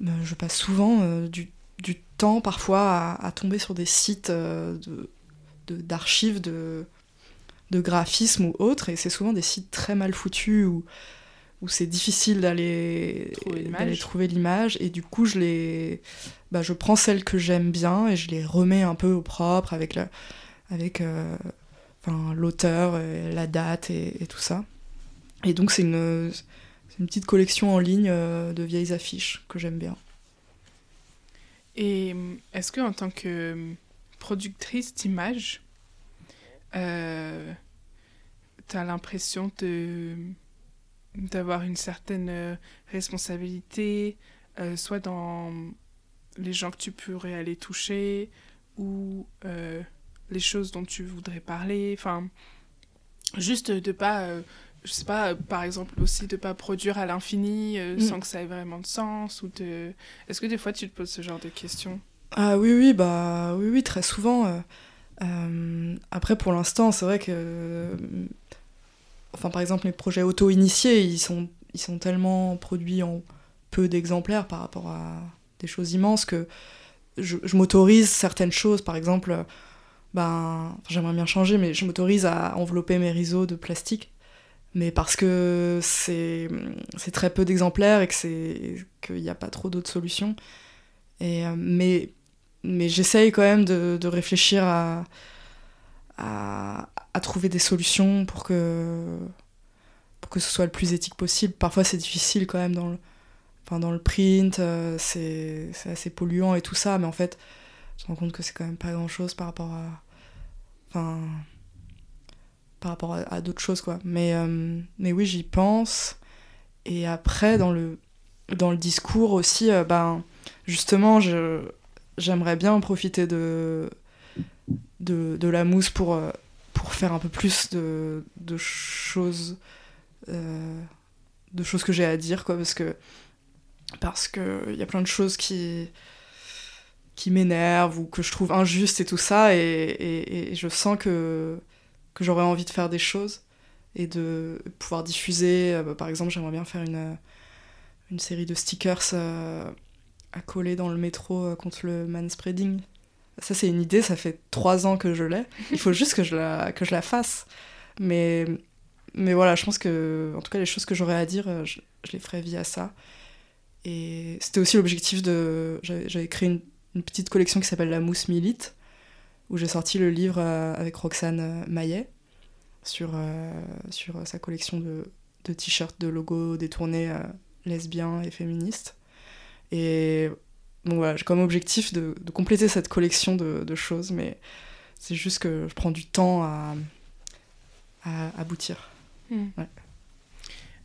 bah, je passe souvent euh, du, du, temps parfois à, tomber sur des sites euh, de, d'archives de, de graphisme ou autres, et c'est souvent des sites très mal foutus où, où c'est difficile d'aller trouver, trouver l'image, et du coup je les, bah, je prends celles que j'aime bien et je les remets un peu au propre avec la avec euh, l'auteur, la date et, tout ça. Et donc c'est une, une, petite collection en ligne euh, de vieilles affiches que j'aime bien. Et est-ce que en tant que productrice d'images, euh, tu as l'impression de d'avoir une certaine responsabilité, soit dans les gens que tu pourrais aller toucher, ou les choses dont tu voudrais parler. Enfin, juste de pas, euh, je sais pas, par exemple aussi de pas produire à l'infini euh, mm. sans que ça ait vraiment de sens ou de. Est-ce que des fois tu te poses ce genre de questions? Ah oui, oui, bah oui, oui, très souvent. Euh, après, pour l'instant, c'est vrai que. Enfin, par exemple, mes projets auto-initiés, ils sont, ils sont tellement produits en peu d'exemplaires par rapport à des choses immenses que je, m'autorise certaines choses. Par exemple, ben, j'aimerais bien changer, mais je m'autorise à envelopper mes riseaux de plastique. Mais parce que c'est très peu d'exemplaires et qu'il n'y a pas trop d'autres solutions. Et, euh, mais mais j'essaye quand même de, de réfléchir à, à, à, trouver des solutions pour que, pour que ce soit le plus éthique possible. Parfois c'est difficile quand même dans le, enfin, dans le print, euh, c'est assez polluant et tout ça, mais en fait je me rends compte que c'est quand même pas grand chose par rapport à, Enfin, par rapport à, d'autres choses, quoi. Mais, euh, mais oui, j'y pense. Et après, dans le, dans le discours aussi, euh, ben, justement, j'aimerais bien profiter de, de, de, la mousse pour, pour faire un peu plus de, de choses de choses que j'ai à dire, quoi, parce que parce qu'il y a plein de choses qui, qui m'énervent ou que je trouve injustes et tout ça, et, je sens que, que j'aurais envie de faire des choses et de pouvoir diffuser. Euh, bah, par exemple, j'aimerais bien faire une, une série de stickers euh, à coller dans le métro euh, contre le manspreading. Ça, c'est une idée, ça fait trois ans que je l'ai. Il faut juste que je la, que je la fasse. Mais, mais voilà, je pense que, en tout cas, les choses que j'aurais à dire, je, je les ferai via ça. Et c'était aussi l'objectif de. J'avais créé une, petite collection qui s'appelle La Mousse Milite, où j'ai sorti le livre avec Roxane Maillet sur, euh, sur sa collection de, de t-shirts, de logos détournés euh, lesbiens et féministes. Et donc voilà, j'ai comme objectif de, de, compléter cette collection de, de choses, mais c'est juste que je prends du temps à, à aboutir. Hmm. Ouais.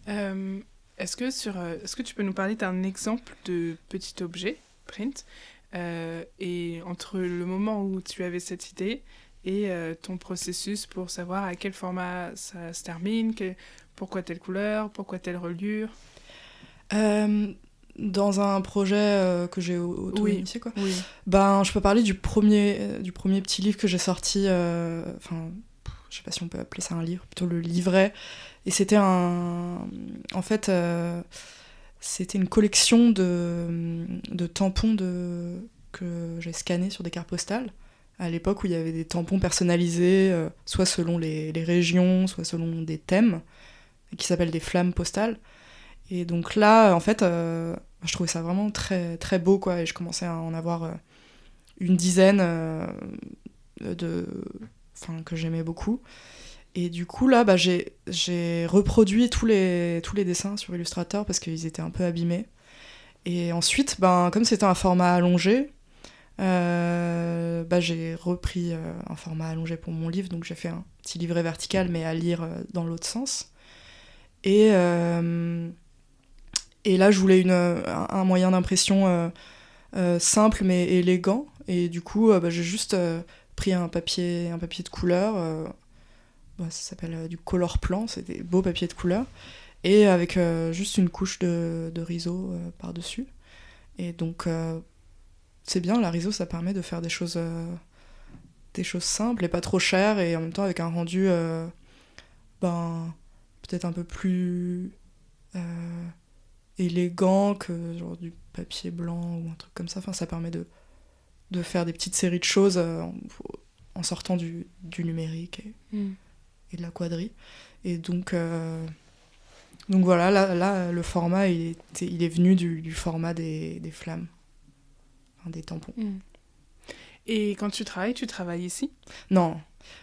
Euh, est-ce que, sur, est-ce que tu peux nous parler d'un exemple de petit objet, print, et entre le moment où tu avais cette idée et euh, ton processus pour savoir à quel format ça se termine, pourquoi telle couleur, pourquoi telle reliure? Euh, Dans un projet euh, que j'ai auto-initié, quoi. Ben, je peux parler du premier, du premier petit livre que j'ai sorti, enfin, je sais pas si on peut appeler ça un livre, plutôt le livret. Et c'était un. En fait, c'était une collection de, de tampons de... que j'ai scannés sur des cartes postales à l'époque où il y avait des tampons personnalisés, euh, soit selon les, régions, soit selon des thèmes, qui s'appellent des flammes postales. Et donc là, en fait, euh, je trouvais ça vraiment très, très beau, quoi, et je commençais à en avoir euh, une dizaine de... Enfin, que j'aimais beaucoup. Et du coup, là, bah, j'ai reproduit tous les, tous les dessins sur Illustrator parce qu'ils étaient un peu abîmés. Et ensuite, ben, comme c'était un format allongé, euh, bah, j'ai repris euh, un format allongé pour mon livre, donc j'ai fait un petit livret vertical, mais à lire euh, dans l'autre sens. Et, et là, je voulais une, un, moyen d'impression simple mais élégant. Et du coup, bah, j'ai juste pris un papier, un papier de couleur. Bah, ça s'appelle du color plan, c'est des beaux papiers de couleur. Et avec juste une couche de, de riso par-dessus. Et donc, c'est bien, la RISO, ça permet de faire des choses, euh, des choses simples et pas trop chères, et en même temps avec un rendu euh, ben, peut-être un peu plus euh, élégant que genre du papier blanc ou un truc comme ça. Enfin, ça permet de, de faire des petites séries de choses en, sortant du, du numérique et, mm. et, de la quadrille. Et donc, donc voilà, là, là, le format, il est, il est venu du, du format des, des flammes des tampons. Mm. Et quand tu travailles, tu travailles ici? Non,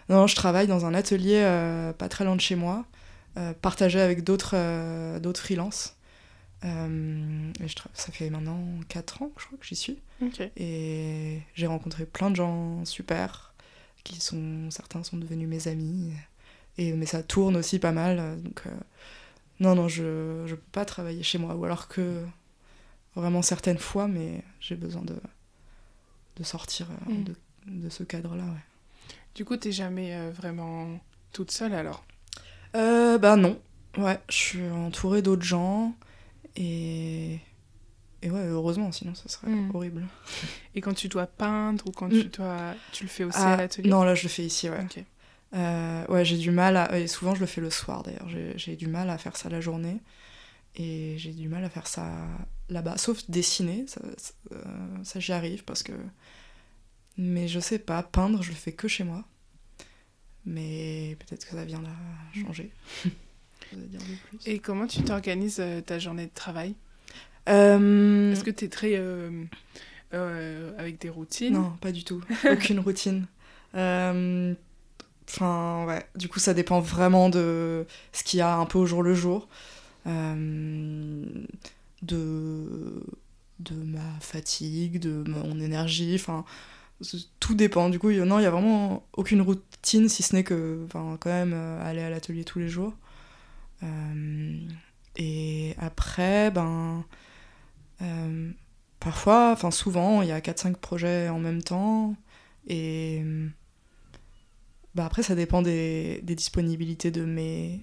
non, je travaille dans un atelier euh, pas très loin de chez moi, euh, partagé avec d'autres euh, d'autres freelances. Et je ça fait maintenant 4 ans, je crois, que j'y suis. Et j'ai rencontré plein de gens super, qui sont certains sont devenus mes amis. Et mais ça tourne aussi pas mal, donc non, non, je je peux pas travailler chez moi, ou alors que vraiment certaines fois, mais j'ai besoin de, de sortir euh, mm. de, de, ce cadre-là. Ouais. Du coup, t'es jamais euh, vraiment toute seule alors? Euh, Bah non. Ouais, je suis entourée d'autres gens et. Et ouais, heureusement, sinon ça serait mm. horrible. Et quand tu dois peindre ou quand tu mm. dois. Tu le fais aussi à ah, l'atelier Non, là je le fais ici, ouais. Euh, ouais, j'ai du mal à. Et souvent je le fais le soir d'ailleurs. J'ai du mal à faire ça la journée. Et j'ai du mal à faire ça là-bas, sauf dessiner, ça, euh, ça, j'y arrive parce que. Mais je sais pas, peindre, je le fais que chez moi. Mais peut-être que ça viendra changer. Et comment tu t'organises euh, ta journée de travail? Euh, Est-ce que tu es très. avec des routines? Non, pas du tout. Aucune routine. Enfin, ouais. Du coup, ça dépend vraiment de ce qu'il y a un peu au jour le jour. Euh, de, de ma fatigue, de mon énergie, enfin tout dépend. Du coup, non, il n'y a vraiment aucune routine, si ce n'est que, enfin, quand même, euh, aller à l'atelier tous les jours. Euh, et après, ben, parfois, enfin, souvent, il y a 4-5 projets en même temps. Et bah, après, ça dépend des, disponibilités de mes,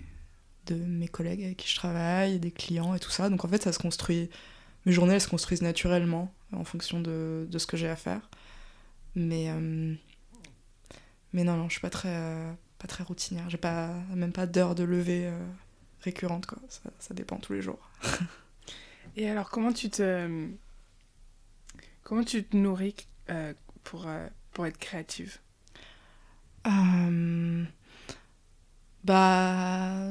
de mes collègues avec qui je travaille, des clients et tout ça. Donc en fait, ça se construit mes journées elles se construisent naturellement en fonction de, de ce que j'ai à faire. Mais, euh, mais non, non, je suis pas très, euh, pas très routinière. J'ai pas, même pas d'heure de lever euh, récurrente, quoi. Ça, ça dépend tous les jours. Et alors, comment tu te, comment tu te nourris euh, pour, euh, pour être créative? Euh, bah,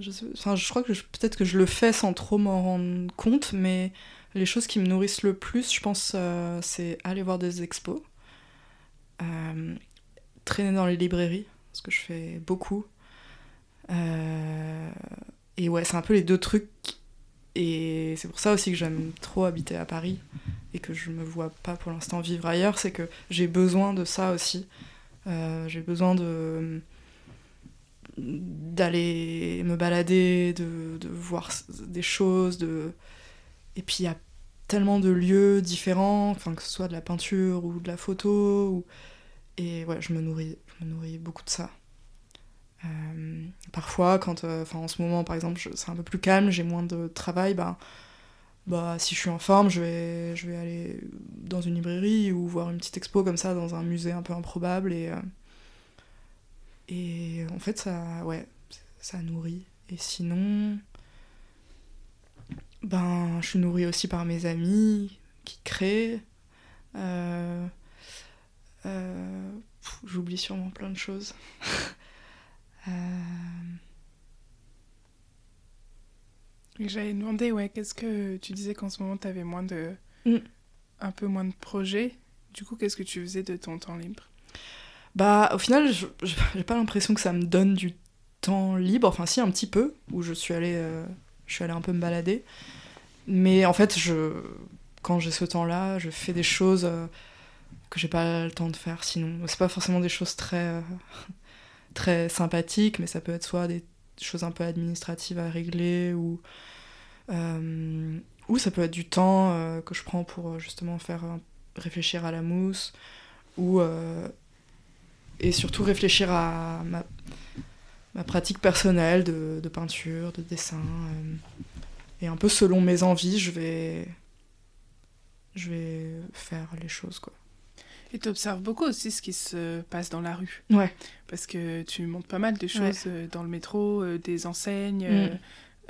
je, sais- enfin, je crois que je- peut-être que je le fais sans trop m'en rendre compte, mais les choses qui me nourrissent le plus, je pense, c'est aller voir des expos, traîner dans les librairies, ce que je fais beaucoup. Euh, et ouais, c'est un peu les deux trucs. Et c'est pour ça aussi que j'aime trop habiter à Paris et que je me vois pas pour l'instant vivre ailleurs, c'est que j'ai besoin de ça aussi. Euh, j'ai besoin de d'aller me balader, de, de voir des choses, de... et puis il y a tellement de lieux différents, que ce soit de la peinture ou de la photo, et ouais, je me nourris, je me nourris beaucoup de ça. Euh, parfois, quand, euh, enfin en ce moment par exemple, c'est un peu plus calme, j'ai moins de travail, ben, bah si je suis en forme, je vais, je vais aller dans une librairie ou voir une petite expo comme ça dans un musée un peu improbable et euh, et en fait, ça, ouais, ça nourrit. Et sinon, ben, je suis nourrie aussi par mes amis qui créent. J'oublie sûrement plein de choses. Euh, Et J'allais demander, ouais, qu'est-ce que tu disais qu'en ce moment tu avais moins de. Mm. un peu moins de projets. Du coup, qu'est-ce que tu faisais de ton temps libre? Bah, au final, je- je- j'ai pas l'impression que ça me donne du temps libre. Enfin, si, un petit peu, où je suis allée, euh, je suis allée un peu me balader. Mais en fait, je, quand j'ai ce temps-là, je fais des choses euh, que j'ai pas le temps de faire sinon. C'est pas forcément des choses très, euh, très sympathiques, mais ça peut être soit des choses un peu administratives à régler ou. euh, ou ça peut être du temps euh, que je prends pour euh, justement faire réfléchir à la mousse ou et surtout réfléchir à ma, ma pratique personnelle de, de peinture, de dessin. et un peu selon mes envies, je vais, je vais faire les choses. Quoi. Et tu observes beaucoup aussi ce qui se passe dans la rue. Ouais. Parce que tu montres pas mal de choses euh, dans le métro, euh, des enseignes. Mm. euh,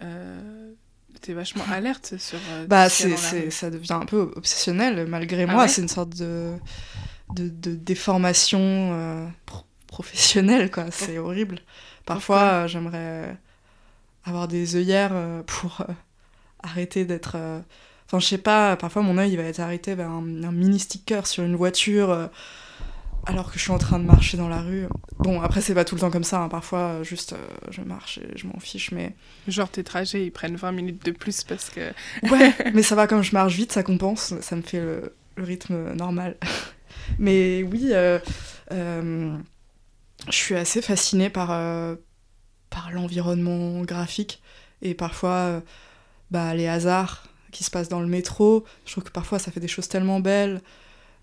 euh, T'es vachement alerte sur. Bah, ce c'est, ça devient un peu obsessionnel malgré Ah moi. ouais c'est une sorte de, de, de déformation pro- professionnelle, quoi. C'est horrible. Parfois, j'aimerais avoir des œillères pour arrêter d'être. Enfin, je sais pas, parfois mon œil il va être arrêté vers un, un mini sticker sur une voiture euh, alors que je suis en train de marcher dans la rue. Bon, après, c'est pas tout le temps comme ça. hein. Parfois, euh, juste, euh, je marche et je m'en fiche, mais. Genre, tes trajets, ils prennent 20 minutes de plus parce que. Ouais, mais ça va comme je marche vite, ça compense, ça me fait le, le rythme normal. mais oui, euh, je suis assez fascinée par, par l'environnement graphique et parfois bah, les hasards qui se passent dans le métro. Je trouve que parfois ça fait des choses tellement belles.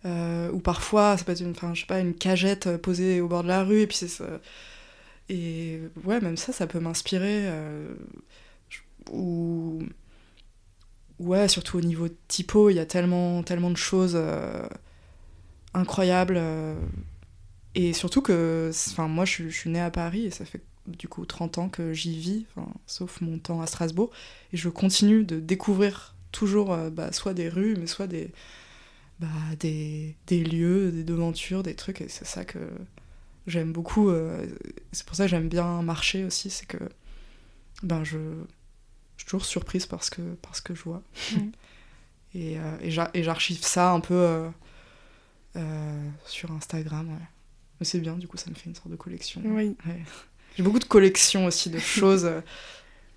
euh, ou parfois ça peut être une, je sais pas, une cagette euh, posée au bord de la rue et puis c'est. Et ouais, même ça, ça peut m'inspirer. euh, ou ouais, surtout au niveau typo, il y a tellement, tellement de choses incroyables. et surtout que, enfin, moi, je, suis- née à Paris et ça fait du coup 30 ans que j'y vis, sauf mon temps à Strasbourg. Et je continue de découvrir toujours euh, bah, soit des rues, mais soit des, bah, des, des lieux, des devantures, des trucs. Et c'est ça que j'aime beaucoup. euh, c'est pour ça que j'aime bien marcher aussi, c'est que ben, je, je suis toujours surprise parce que, parce que je vois. Mhm. et euh, et j'a- et j'archive ça un peu euh, sur Instagram. Ouais. Mais c'est bien, du coup, ça me fait une sorte de collection. Oui. Ouais. J'ai beaucoup de collections aussi de choses,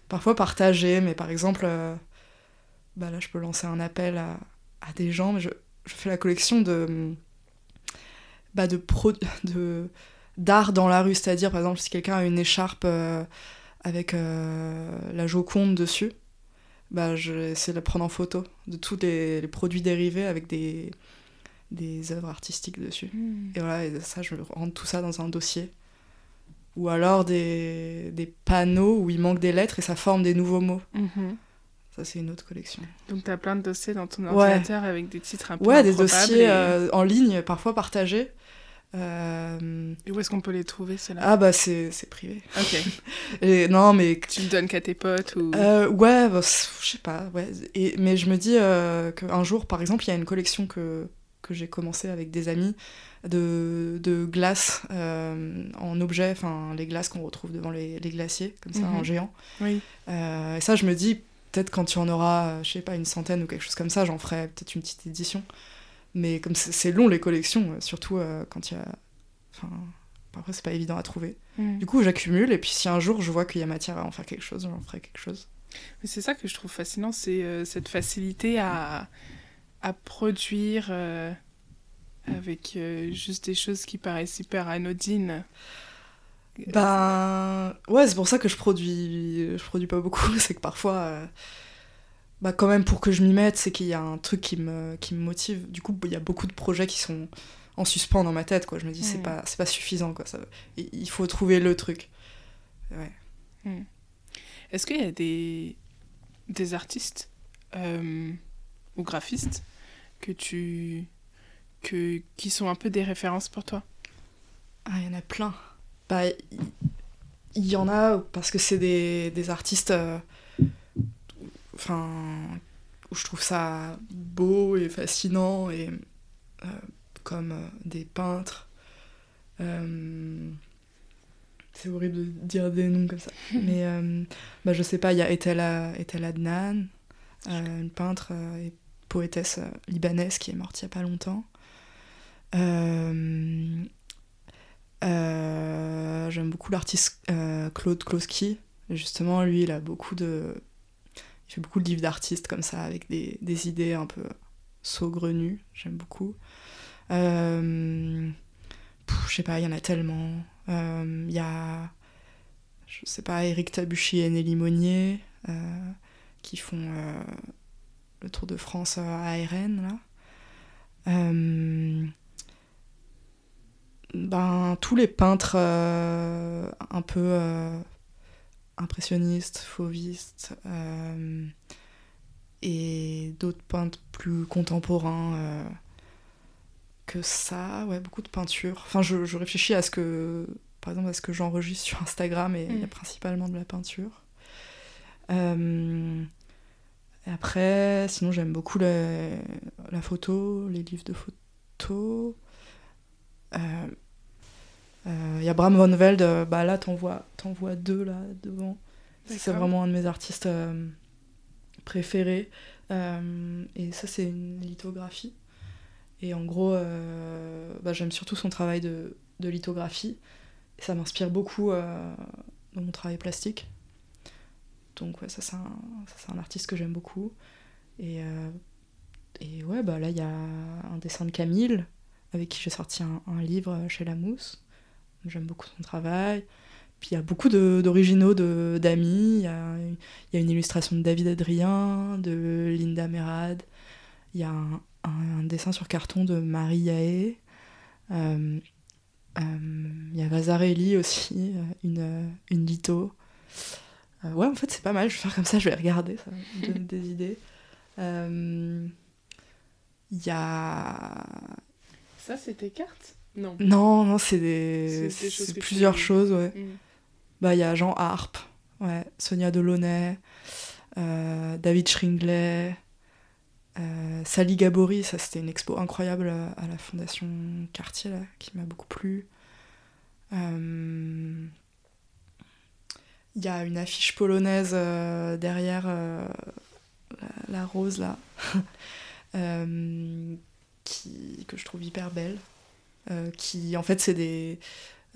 parfois partagées, mais par exemple, bah là, je peux lancer un appel à, à des gens, mais je, je fais la collection de. Bah de, pro, de d'art dans la rue, c'est-à-dire, par exemple, si quelqu'un a une écharpe euh, avec euh, la Joconde dessus, bah, je vais essayer de la prendre en photo de tous les, les produits dérivés avec des, des œuvres artistiques dessus. Mm. Et voilà, et ça, je rentre tout ça dans un dossier. Ou alors des, des panneaux où il manque des lettres et ça forme des nouveaux mots. Mhm. Ça, c'est une autre collection. Donc, tu as plein de dossiers dans ton Ouais. ordinateur avec des titres un peu Ouais, des dossiers et- euh, en ligne, parfois partagés. Euh, Et où est-ce qu'on peut les trouver, ceux-là Ah bah c'est privé. Ok. Et non mais Tu le donnes qu'à tes potes ou... euh, ouais, bah, je sais pas. Ouais. Et, mais je me dis qu'un jour, par exemple, il y a une collection que que j'ai commencé avec des amis de, de glaces euh, en objet, enfin les glaces qu'on retrouve devant les, les glaciers, comme ça, Mhm. en géant. Oui. Euh, et ça, je me dis, peut-être quand tu en auras, euh, je sais pas, une centaine ou quelque chose comme ça, j'en ferai peut-être une petite édition. Mais comme c'est long les collections, euh, surtout euh, quand il y a. Enfin, après, c'est pas évident à trouver. Mm. Du coup, j'accumule, et puis si un jour je vois qu'il y a matière à en faire quelque chose, j'en ferai quelque chose. Mais c'est ça que je trouve fascinant, c'est euh, cette facilité à, à produire euh, avec euh, juste des choses qui paraissent hyper anodines. Ben. Ouais, c'est pour ça que je produis, je produis pas beaucoup. C'est que parfois. euh, Bah, quand même, pour que je m'y mette, c'est qu'il y a un truc qui me, qui me motive. Du coup, il y a beaucoup de projets qui sont en suspens dans ma tête, quoi. Je me dis, c'est pas, c'est pas suffisant, quoi. Ça... Il faut trouver le truc. Ouais. Est-ce qu'il y a des, des artistes euh, ou graphistes que tu, que, qui sont un peu des références pour toi? Ah, il y en a plein. Bah, il y en a parce que c'est des, des artistes. euh, Enfin. où je trouve ça beau et fascinant, et euh, comme euh, des peintres. C'est horrible de dire des noms comme ça. Mais bah, je sais pas, il y a Etela, Etel Adnan, une peintre et poétesse libanaise qui est morte il y a pas longtemps. Euh, J'aime beaucoup l'artiste euh, Claude Kloski. Justement, lui, il a beaucoup de. Il fait beaucoup de livres d'artistes comme ça, avec des, des idées un peu saugrenues. J'aime beaucoup. Euh, je sais pas, il y en a tellement. Euh, Il y a. Je sais pas, Eric Tabuchi et Nelly Monnier qui font le Tour de France à RN, là. Ben, tous les peintres euh, un peu euh, impressionnistes, fauvistes, euh, et d'autres peintres plus contemporains que ça, ouais, beaucoup de peinture. Enfin, je, je réfléchis à ce que, par exemple, à ce que j'enregistre sur Instagram, et il y a principalement de la peinture. Et après, sinon, j'aime beaucoup la, la photo, les livres de photos. Euh, Il y a Bram Van Velde, euh, bah là t'en vois, t'en vois deux là devant. C'est vraiment un de mes artistes euh, préférés. Euh, et ça c'est une lithographie. Et en gros, euh, bah, j'aime surtout son travail de, de lithographie. Et ça m'inspire beaucoup euh, dans mon travail plastique. Donc ouais, ça c'est un, un artiste que j'aime beaucoup. Et, euh, et ouais, bah là il y a un dessin de Camille avec qui j'ai sorti un, un livre chez La Mousse. J'aime beaucoup son travail. Puis il y a beaucoup d'originaux d'amis. Il y a, y a une illustration de David Adrien, de Linda Merad. Il y a un, un- un dessin sur carton de Marie Yaé. Euh, euh, il y a Vazarelli aussi, euh, une, une litho. Euh, ouais, en fait, c'est pas mal. Je vais faire comme ça, je vais regarder, ça me donne des idées. Euh, Il y a Ça, c'est tes cartes? Non. non, non, c'est des, C'est des choses plusieurs choses, ouais. Mm. Bah, il y a Jean Harpe, ouais, Sonia Delaunay, euh, David Schringlet, euh, Sally Gabori, ça c'était une expo incroyable euh, à la Fondation Cartier, là, qui m'a beaucoup plu. Euh, Il y a une affiche polonaise derrière la, la rose, là, qui, que je trouve hyper belle. Euh, qui, en fait, c'est des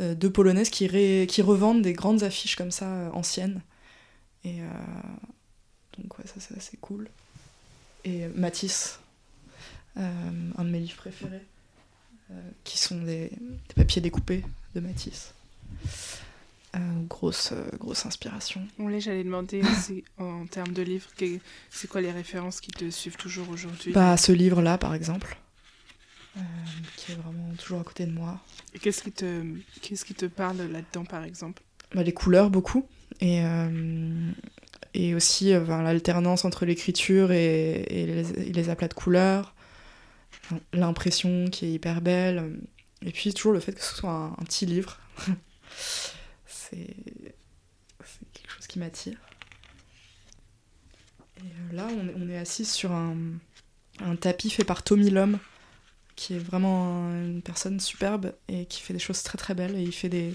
euh, deux polonaises qui, ré- qui revendent des grandes affiches comme ça euh, anciennes. Et donc, ouais, ça c'est assez cool. Et Matisse, un de mes livres préférés, qui sont des, des papiers découpés de Matisse. Euh, grosse, grosse inspiration. Là, j'allais demander aussi, en termes de livres, c'est quoi les références qui te suivent toujours aujourd'hui? Bah, ce livre-là, par exemple, euh, qui est vraiment toujours à côté de moi. Et qu'est-ce qui te, qu'est-ce qui te parle là-dedans, par exemple? Bah, les couleurs beaucoup et, euh, et aussi euh, enfin, l'alternance entre l'écriture et, et les, et les aplats de couleurs, l'impression qui est hyper belle, et puis toujours le fait que ce soit un, un petit livre. c'est c'est quelque chose qui m'attire. Et euh, là, on est, on est assis sur un, un tapis fait par Tommy Lhomme, qui est vraiment une personne superbe et qui fait des choses très très belles. Et il fait des,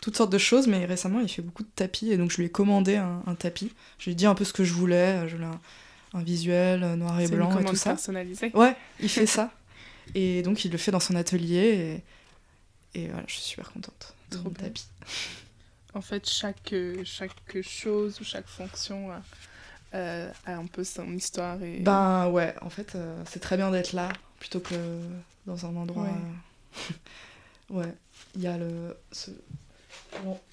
toutes sortes de choses, mais récemment, il fait beaucoup de tapis. Et donc, je lui ai commandé un, un tapis. Je lui ai dit un peu ce que je voulais. Je voulais un, un visuel noir et une blanc et tout ça. personnalisée. Ouais, il fait ça. Et donc, il le fait dans son atelier. Et, et voilà, je suis super contente de Trop mon bien. tapis. En fait, chaque, chaque chose ou chaque fonction euh, euh, a un peu son histoire. Et... Ben ouais, en fait, euh, c'est très bien d'être là plutôt que dans un endroit. Ouais. euh, ouais, il y a le. ce-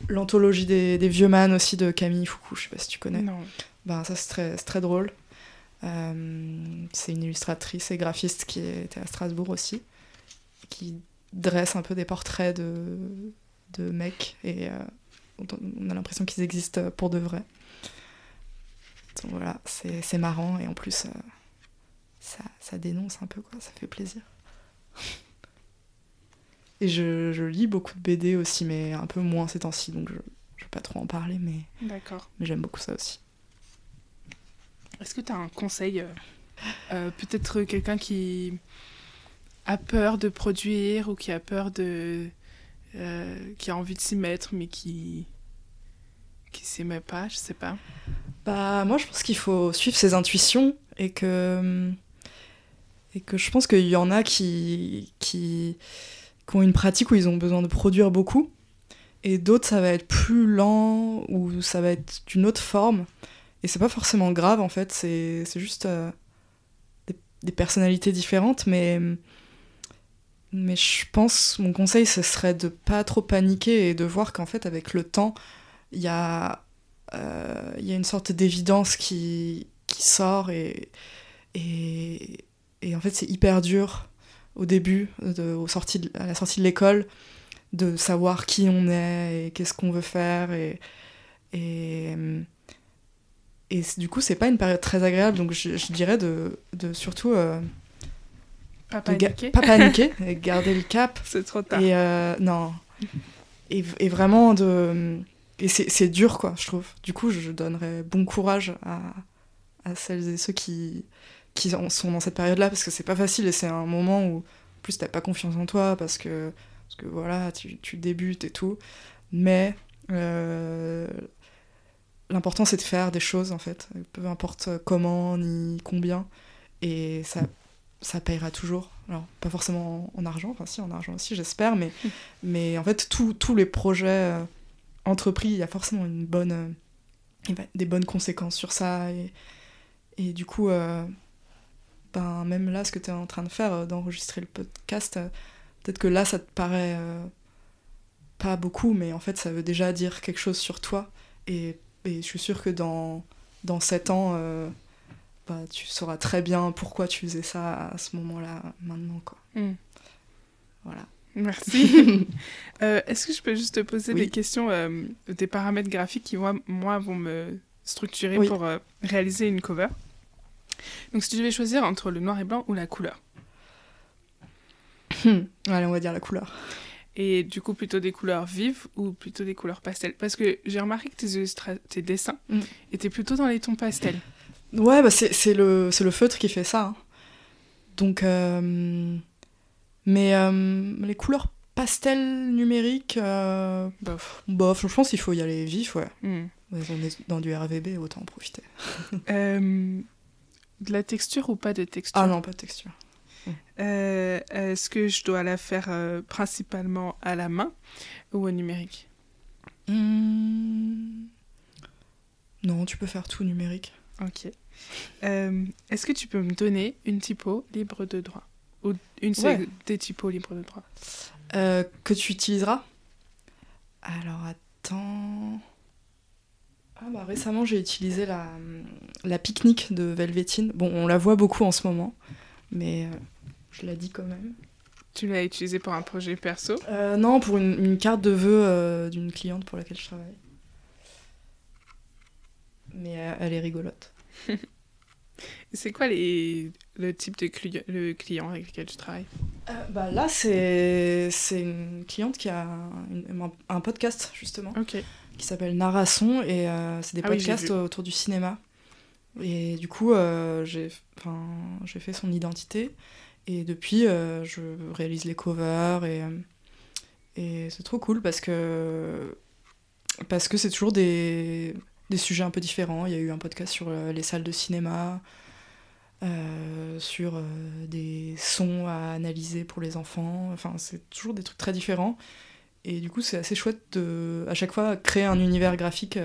L'anthologie des, des vieux man aussi de Camille Foucault, je sais pas si tu connais. Non. Ben ça, c'est très, très drôle. Euh, c'est une illustratrice et graphiste qui était à Strasbourg aussi, qui dresse un peu des portraits de, de mecs et euh, on a l'impression qu'ils existent pour de vrai. Donc voilà, c'est c'est marrant et en plus, euh, ça, ça dénonce un peu, quoi, ça fait plaisir. Et je, je lis beaucoup de BD aussi, mais un peu moins ces temps-ci, donc je, je vais pas trop en parler, mais, D'accord. mais j'aime beaucoup ça aussi. Est-ce que tu as un conseil euh, euh, Peut-être quelqu'un qui a peur de produire ou qui a peur de. euh, qui a envie de s'y mettre mais qui. qui s'y met pas, je sais pas. Bah, moi, je pense qu'il faut suivre ses intuitions et que. Et que je pense qu'il y en a qui, qui, ont une pratique où ils ont besoin de produire beaucoup. Et d'autres, ça va être plus lent ou ça va être d'une autre forme. Et c'est pas forcément grave, en fait. C'est juste euh, des, personnalités différentes. Mais, mais je pense, mon conseil, ce serait de pas trop paniquer et de voir qu'en fait, avec le temps, il y a euh, y a une sorte d'évidence qui, qui sort et, et en fait c'est hyper dur au début, de, au sorti de- à la sortie de l'école, de savoir qui on est et qu'est-ce qu'on veut faire et, et, et du coup c'est pas une période très agréable donc je, je dirais de, de surtout euh, Pas paniquer. pas paniquer et garder le cap C'est trop tard. et euh, non. Et, et vraiment de. Et c'est c'est dur, quoi, je trouve. Du coup, je donnerais bon courage à, à celles et ceux qui, qui sont dans cette période-là, parce que c'est pas facile et c'est un moment où, en plus, t'as pas confiance en toi, parce que, parce que voilà, tu, tu débutes et tout. Mais euh, l'important, c'est de faire des choses, en fait, peu importe comment ni combien. Et ça, ça payera toujours. Alors, pas forcément en argent, enfin si, en argent aussi, j'espère, mais, mais en fait, tous les projets euh, entrepris, il y a forcément une bonne, euh, des bonnes conséquences sur ça. Et, et du coup, ben, même là, ce que tu es en train de faire, euh, d'enregistrer le podcast, euh, peut-être que là, ça te paraît euh, pas beaucoup, mais en fait, ça veut déjà dire quelque chose sur toi. Et, et je suis sûre que dans, dans 7 ans, euh, bah, tu sauras très bien pourquoi tu faisais ça à ce moment-là, maintenant. Quoi. Hmm. Voilà. Merci. Euh, Est-ce que je peux juste te poser Oui. des questions, euh, des paramètres graphiques qui, moi, moi vont me structurer Oui. pour réaliser une cover? Donc, si tu devais choisir entre le noir et blanc ou la couleur, Allez, on va dire la couleur. et du coup, plutôt des couleurs vives ou plutôt des couleurs pastel? Parce que j'ai remarqué que tes, tes dessins Mm. étaient plutôt dans les tons pastels. Ouais, bah c'est c'est le, c'est le feutre qui fait ça. hein. Donc, euh, mais euh, les couleurs pastel numériques, euh, Bof. bof, je pense qu'il faut y aller vif, ouais. Mm. Ouais, On est dans du RVB, autant en profiter. De la texture ou pas de texture Ah non, pas de texture. Euh, Est-ce que je dois la faire euh, principalement à la main ou au numérique? Hmm. Non, tu peux faire tout numérique. Ok. Euh, Est-ce que tu peux me donner une typo libre de droit? Ou une Ouais. seule des typos libres de droit? Que tu utiliseras? Alors attends. Ah bah récemment j'ai utilisé la, la pique-nique de Velvetine. Bon, on la voit beaucoup en ce moment, mais euh, je la dis quand même. Tu l'as utilisé pour un projet perso? Euh, non, pour une, une carte de vœux euh, d'une cliente pour laquelle je travaille. mais elle est rigolote. C'est quoi les, le type de cli le client avec lequel tu travailles? Bah Là, c'est une cliente qui a un podcast, justement, qui s'appelle Narration, et c'est des ah podcasts autour du cinéma. Et du coup, j'ai fait son identité. Et depuis, euh, je réalise les covers et, euh, et c'est trop cool parce que parce que c'est toujours des, des, sujets un peu différents. Il y a eu un podcast sur euh, les salles de cinéma, sur des sons à analyser pour les enfants. Enfin, c'est toujours des trucs très différents. Et du coup, c'est assez chouette de, à chaque fois, créer un univers graphique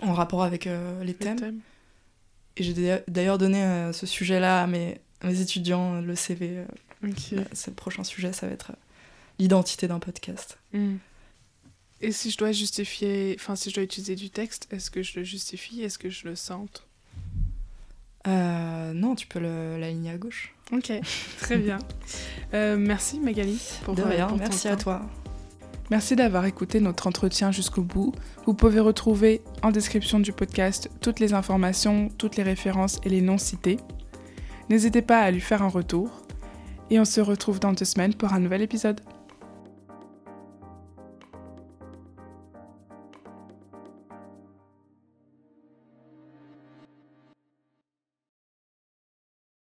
en rapport avec les thèmes. Et j'ai d'ailleurs donné ce sujet-là à mes, mes étudiants, le CV. Euh, bah, c'est le prochain sujet, ça va être euh, l'identité d'un podcast. Hmm. Et si je dois justifier, enfin si je dois utiliser du texte, est-ce que je le justifie? Est-ce que je le sente? Euh, Non, tu peux l'aligner à gauche. Ok, très bien. merci Magali pour De rien, merci à toi. Merci d'avoir écouté notre entretien jusqu'au bout. Vous pouvez retrouver en description du podcast toutes les informations, toutes les références et les noms cités. N'hésitez pas à lui faire un retour. Et on se retrouve dans deux semaines pour un nouvel épisode.